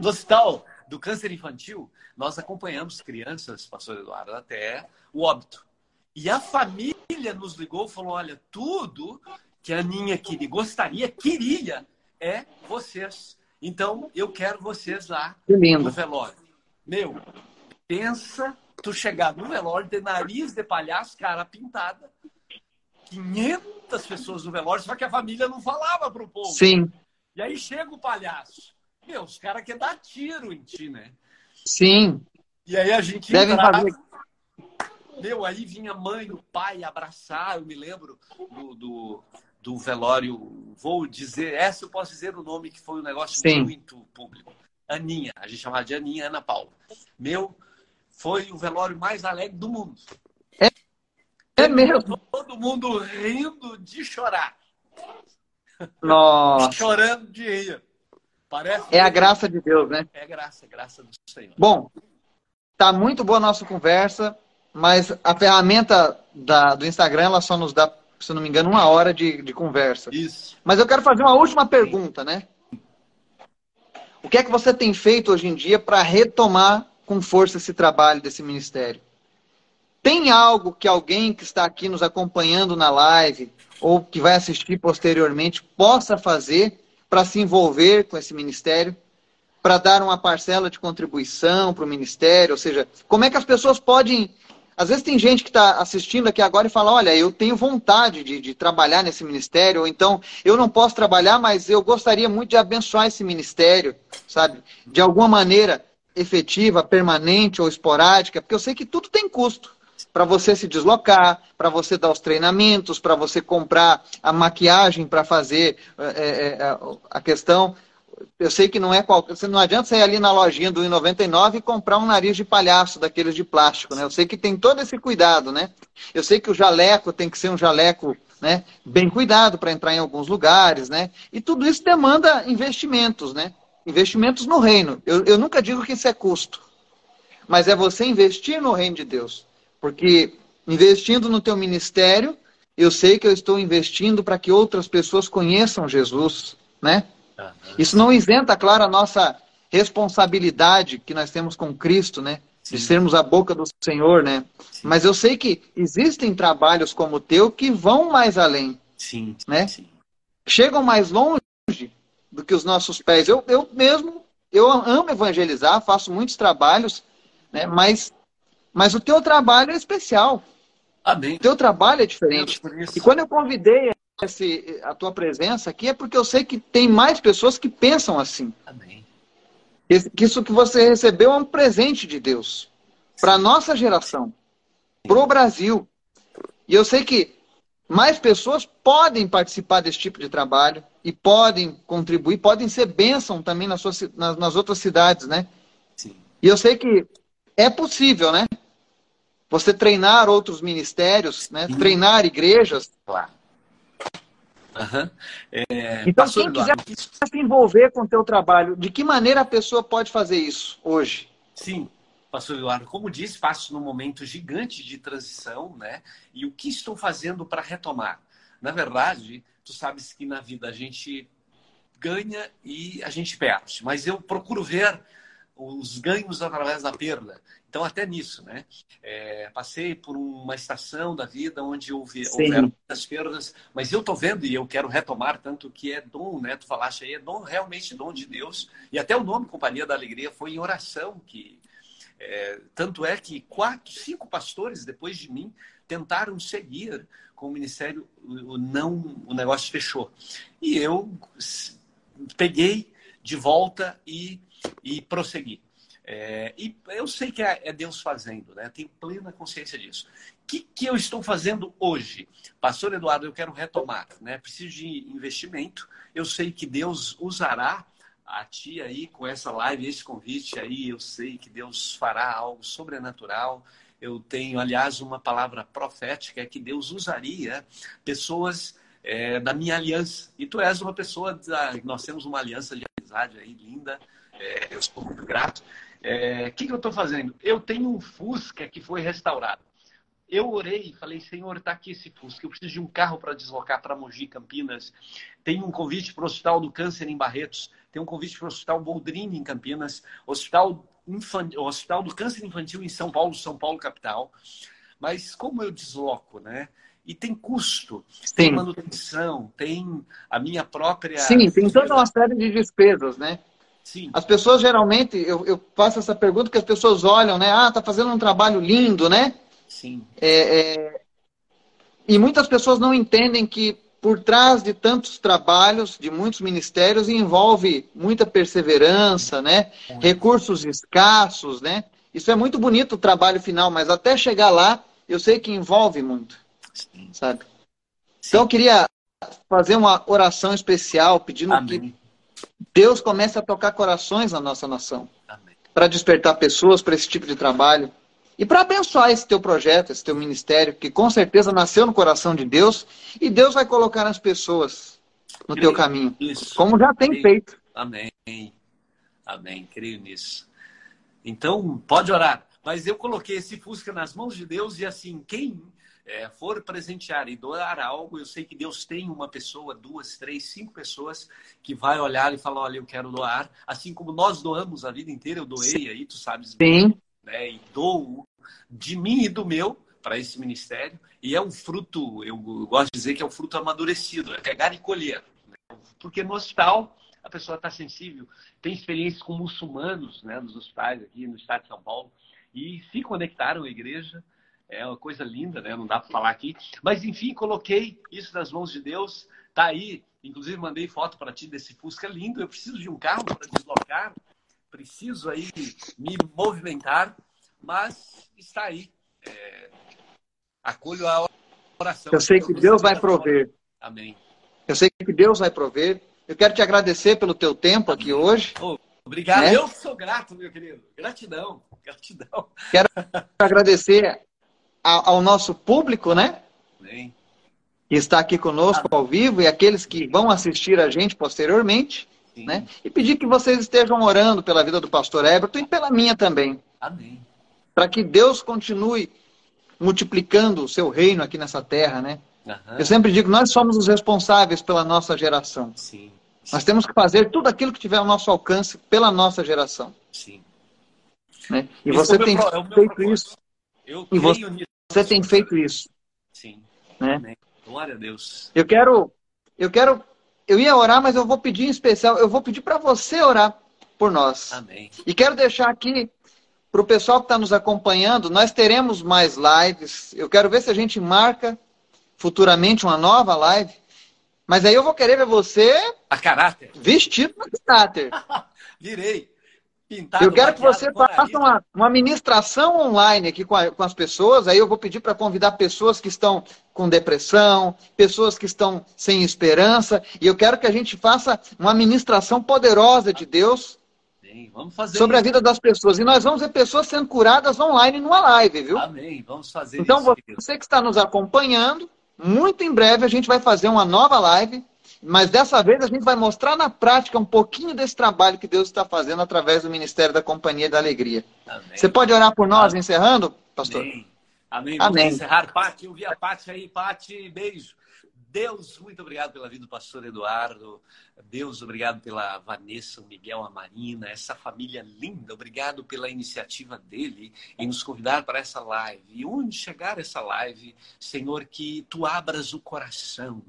No hospital do câncer infantil, nós acompanhamos crianças, pastor Eduardo, até o óbito. E a família nos ligou e falou: olha, tudo que a Aninha queria, gostaria, queria, é vocês. Então, eu quero vocês lá no velório. Meu, pensa tu chegar no velório de nariz de palhaço, cara pintada, 500 pessoas no velório, só que a família não falava pro povo. Sim. E aí chega o palhaço. Meu, os caras querem dar tiro em ti, né? Sim. E aí a gente Devem entrava... fazer... Meu, aí vinha mãe, o pai abraçar, eu me lembro do, do, do, velório, vou dizer, essa eu posso dizer o nome que foi um negócio Sim. muito público. Aninha, a gente chamava de Aninha Ana Paula. Meu, foi o velório mais alegre do mundo. É mesmo? Todo mundo rindo de chorar. Nossa. Chorando de rir. Parece é a graça de Deus, né? É graça, graça do Senhor. Bom, tá muito boa a nossa conversa. mas a ferramenta da, do Instagram ela só nos dá, se não me engano, uma hora de, de conversa. Isso. Mas eu quero fazer uma última pergunta, né? O que é que você tem feito hoje em dia para retomar com força esse trabalho desse ministério? Tem algo que alguém que está aqui nos acompanhando na live ou que vai assistir posteriormente possa fazer para se envolver com esse ministério? Para dar uma parcela de contribuição para o ministério? Ou seja, como é que as pessoas podem às vezes tem gente que está assistindo aqui agora e fala: olha, eu tenho vontade de, de, trabalhar nesse ministério, ou então eu não posso trabalhar, mas eu gostaria muito de abençoar esse ministério, sabe? De alguma maneira efetiva, permanente ou esporádica, porque eu sei que tudo tem custo. Para você se deslocar, para você dar os treinamentos, para você comprar a maquiagem para fazer é, é, a questão eu sei que não é qualquer. Não adianta sair ali na lojinha do 1,99 e comprar um nariz de palhaço daqueles de plástico, né? Eu sei que tem todo esse cuidado, né? Eu sei que o jaleco tem que ser um jaleco né, bem cuidado para entrar em alguns lugares, né? E tudo isso demanda investimentos, né? Investimentos no reino. Eu, eu nunca digo que isso é custo, mas é você investir no reino de Deus. Porque investindo no teu ministério, eu sei que eu estou investindo para que outras pessoas conheçam Jesus, né? Isso não isenta, claro, a nossa responsabilidade que nós temos com Cristo, né? Sim. De sermos a boca do Senhor, né? Sim. Mas eu sei que existem trabalhos como o teu que vão mais além. Sim. Né? Sim. Chegam mais longe do que os nossos pés. Eu, eu mesmo, eu amo evangelizar, faço muitos trabalhos, né? Mas, mas o teu trabalho é especial. Amém. O teu trabalho é diferente. E quando eu convidei esse, a tua presença aqui é porque eu sei que tem mais pessoas que pensam assim. Amém. Que isso que você recebeu é um presente de Deus para a nossa geração, para o Brasil. E eu sei que mais pessoas podem participar desse tipo de trabalho e podem contribuir, podem ser bênção também nas, suas, nas, nas outras cidades, né? Sim. E eu sei que é possível, né? Você treinar outros ministérios, né? Treinar igrejas. Claro Uhum. É, então, quem quiser se envolver com o teu trabalho, de que maneira a pessoa pode fazer isso hoje? Sim, Pastor Eduardo, como disse, passo num momento gigante de transição, né? E o que estou fazendo para retomar? Na verdade, tu sabes que na vida a gente ganha e a gente perde, mas eu procuro ver os ganhos através da perda. Então, até nisso, né? É, passei por uma estação da vida onde houve, houveram muitas perdas, mas eu estou vendo e eu quero retomar tanto que é dom, né? Tu falaste aí, é dom, realmente dom de Deus. E até o nome Companhia da Alegria foi em oração que... É, tanto é que quatro, cinco pastores depois de mim tentaram seguir com o ministério, o, não, o negócio fechou. E eu peguei de volta e, e prossegui. É, e eu sei que é, é, Deus fazendo, né? Tenho plena consciência disso. O que, que eu estou fazendo hoje? Pastor Eduardo, eu quero retomar, né? Preciso de investimento. Eu sei que Deus usará a ti aí com essa live, esse convite aí. Eu sei que Deus fará algo sobrenatural. Eu tenho, aliás, uma palavra profética que Deus usaria pessoas é, da minha aliança. E tu és uma pessoa, da, nós temos uma aliança de amizade aí linda. É, eu sou muito grato. O é, que, que eu estou fazendo? Eu tenho um Fusca que foi restaurado. Eu orei e falei, Senhor, está aqui esse Fusca. Eu preciso de um carro para deslocar para Mogi, Campinas. Tem um convite para o Hospital do Câncer em Barretos. Tem um convite para o Hospital Boldrini em Campinas. Hospital, Infan... Hospital do Câncer Infantil em São Paulo, São Paulo capital. Mas como eu desloco, né? E tem custo, Sim. tem manutenção, tem a minha própria. Sim, tem toda uma série de despesas, né? Sim. As pessoas geralmente, eu, eu faço essa pergunta que as pessoas olham, né? Ah, tá fazendo um trabalho lindo, né? Sim. É, é... E muitas pessoas não entendem que por trás de tantos trabalhos, de muitos ministérios, envolve muita perseverança, né? Recursos escassos, né? Isso é muito bonito o trabalho final, mas até chegar lá, eu sei que envolve muito, Sim. sabe? Sim. Então eu queria fazer uma oração especial pedindo Amém. que Deus começa a tocar corações na nossa nação. Para despertar pessoas para esse tipo de trabalho. E para abençoar esse teu projeto, esse teu ministério, que com certeza nasceu no coração de Deus, e Deus vai colocar as pessoas no Creio teu caminho. Nisso. Como já tem Creio. feito. Amém. Amém. Creio nisso. Então, pode orar. Mas eu coloquei esse Fusca nas mãos de Deus e assim, quem é, for presentear e doar algo, eu sei que Deus tem uma pessoa, duas, três, cinco pessoas que vai olhar e falar, olha, eu quero doar. Assim como nós doamos a vida inteira, eu doei aí, tu sabes. Sim. Né, e dou de mim e do meu para esse ministério. E é um fruto, eu gosto de dizer que é um fruto amadurecido, é pegar e colher. Né? Porque no hospital a pessoa está sensível. Tem experiências com muçulmanos né, nos hospitais aqui no estado de São Paulo e se conectaram à igreja é uma coisa linda, né? Não dá para falar aqui. Mas, enfim, coloquei isso nas mãos de Deus. Tá aí. Inclusive, mandei foto para ti desse Fusca lindo. Eu preciso de um carro para deslocar. Preciso aí me movimentar. Mas está aí. É... Acolho a oração. Eu sei que Deus vai prover. Amém. Eu sei que Deus vai prover. Eu quero te agradecer pelo teu tempo aqui hoje. Oh, obrigado. Né? Eu sou grato, meu querido. Gratidão. Gratidão. Quero [LAUGHS] agradecer ao nosso público, né? Amém. Que está aqui conosco ao vivo e aqueles que vão assistir a gente posteriormente. Sim. Né? E pedir que vocês estejam orando pela vida do pastor Everton e pela minha também. Amém. Para que Deus continue multiplicando o seu reino aqui nessa terra, né? Uhum. Eu sempre digo, nós somos os responsáveis pela nossa geração. Sim. Sim. Nós temos que fazer tudo aquilo que tiver ao nosso alcance pela nossa geração. Sim. Né? E Esse você é tem pro, é feito isso. Eu e você, você tem feito isso. Sim. Né? Amém. Glória a Deus. Eu quero, eu quero, eu ia orar, mas eu vou pedir em especial, eu vou pedir para você orar por nós. Amém. E quero deixar aqui para o pessoal que está nos acompanhando, nós teremos mais lives. Eu quero ver se a gente marca futuramente uma nova live. Mas aí eu vou querer ver você. A caráter. Vestido no caráter. [LAUGHS] Virei. Pintado, eu quero que você faça uma, uma ministração online aqui com, a, com as pessoas. Aí eu vou pedir para convidar pessoas que estão com depressão, pessoas que estão sem esperança. E eu quero que a gente faça uma ministração poderosa de Deus vamos fazer sobre isso. a vida das pessoas. E nós vamos ver pessoas sendo curadas online numa live, viu? Amém. Vamos fazer então, isso. Então, você que está nos acompanhando, muito em breve a gente vai fazer uma nova live mas dessa vez a gente vai mostrar na prática um pouquinho desse trabalho que Deus está fazendo através do Ministério da Companhia da Alegria. Amém. Você pode orar por nós, Amém. encerrando, pastor? Amém. Amém. Vamos Amém. encerrar. Pati, eu vi a Pati aí. Pati, beijo. Deus, muito obrigado pela vida do pastor Eduardo. Deus, obrigado pela Vanessa, o Miguel, a Marina, essa família linda. Obrigado pela iniciativa dele em nos convidar para essa live. E onde chegar essa live, Senhor, que tu abras o coração.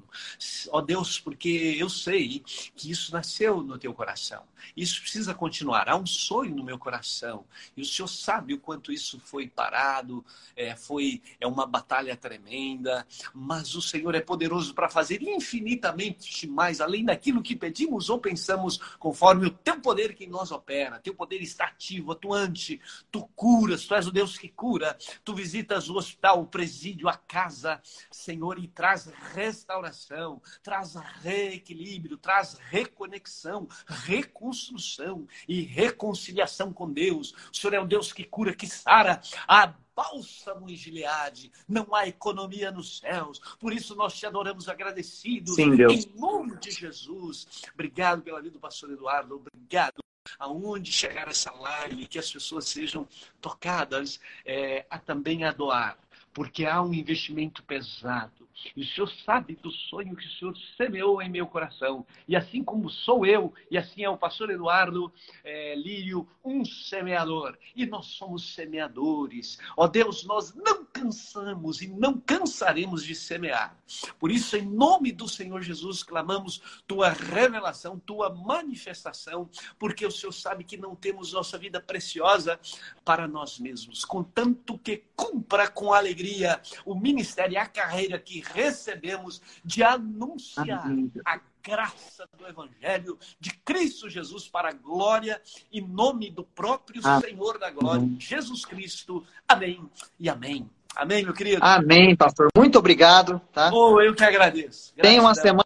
Ó Deus, porque eu sei que isso nasceu no teu coração. Isso precisa continuar. Há um sonho no meu coração. E o Senhor sabe o quanto isso foi parado, é, foi é uma batalha tremenda. Mas o Senhor é poderoso para fazer infinitamente mais, além daquilo que pedimos ou pensamos, conforme o teu poder que em nós opera. Teu poder está ativo, atuante. Tu curas, tu és o Deus que cura. Tu visitas o hospital, o presídio, a casa, Senhor, e traz restauração, traz reequilíbrio, traz reconexão, reconstrução e reconciliação com Deus. O Senhor é o Deus que cura, que sara. A bálsamo em Gileade, não há economia nos céus. Por isso nós te adoramos agradecidos. Sim, Deus. Em nome de Jesus. Obrigado pela vida do pastor Eduardo. Obrigado aonde chegar essa live, que as pessoas sejam tocadas é, a também a doar, porque há um investimento pesado e o Senhor sabe do sonho que o Senhor semeou em meu coração. E assim como sou eu, e assim é o pastor Eduardo é, Lírio, um semeador. E nós somos semeadores. Ó Deus, nós não cansamos e não cansaremos de semear. Por isso, em nome do Senhor Jesus, clamamos tua revelação, tua manifestação, porque o Senhor sabe que não temos nossa vida preciosa para nós mesmos. Contanto que cumpra com alegria o ministério e a carreira que recebemos de anunciar a graça do Evangelho de Cristo Jesus para a glória e nome do próprio Amém. Senhor da glória, Jesus Cristo. Amém e amém. Amém, meu querido. Amém, pastor. Muito obrigado. Tá? Oh, eu que agradeço. Tenha uma semana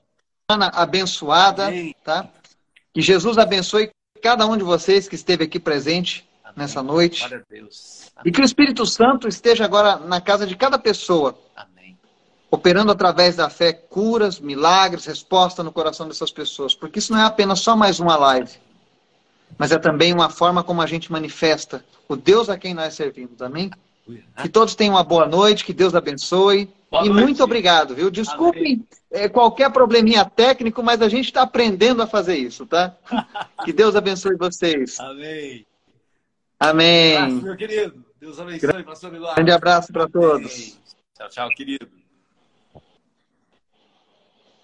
abençoada. Amém. Tá? Que Jesus abençoe cada um de vocês que esteve aqui presente Amém. nessa noite. E que o Espírito Santo esteja agora na casa de cada pessoa. Amém operando através da fé curas, milagres, resposta no coração dessas pessoas. Porque isso não é apenas só mais uma live. mas é também uma forma como a gente manifesta o Deus a quem nós servimos. Amém? Que todos tenham uma boa noite, que Deus abençoe. Boa e noite. muito obrigado, viu? Desculpem é, qualquer probleminha técnico, mas a gente está aprendendo a fazer isso, tá? [LAUGHS] que Deus abençoe vocês. Amém. Amém. Um abraço, meu querido. Deus abençoe, pastor Eduardo. Grande abraço para todos. Tchau, tchau, querido.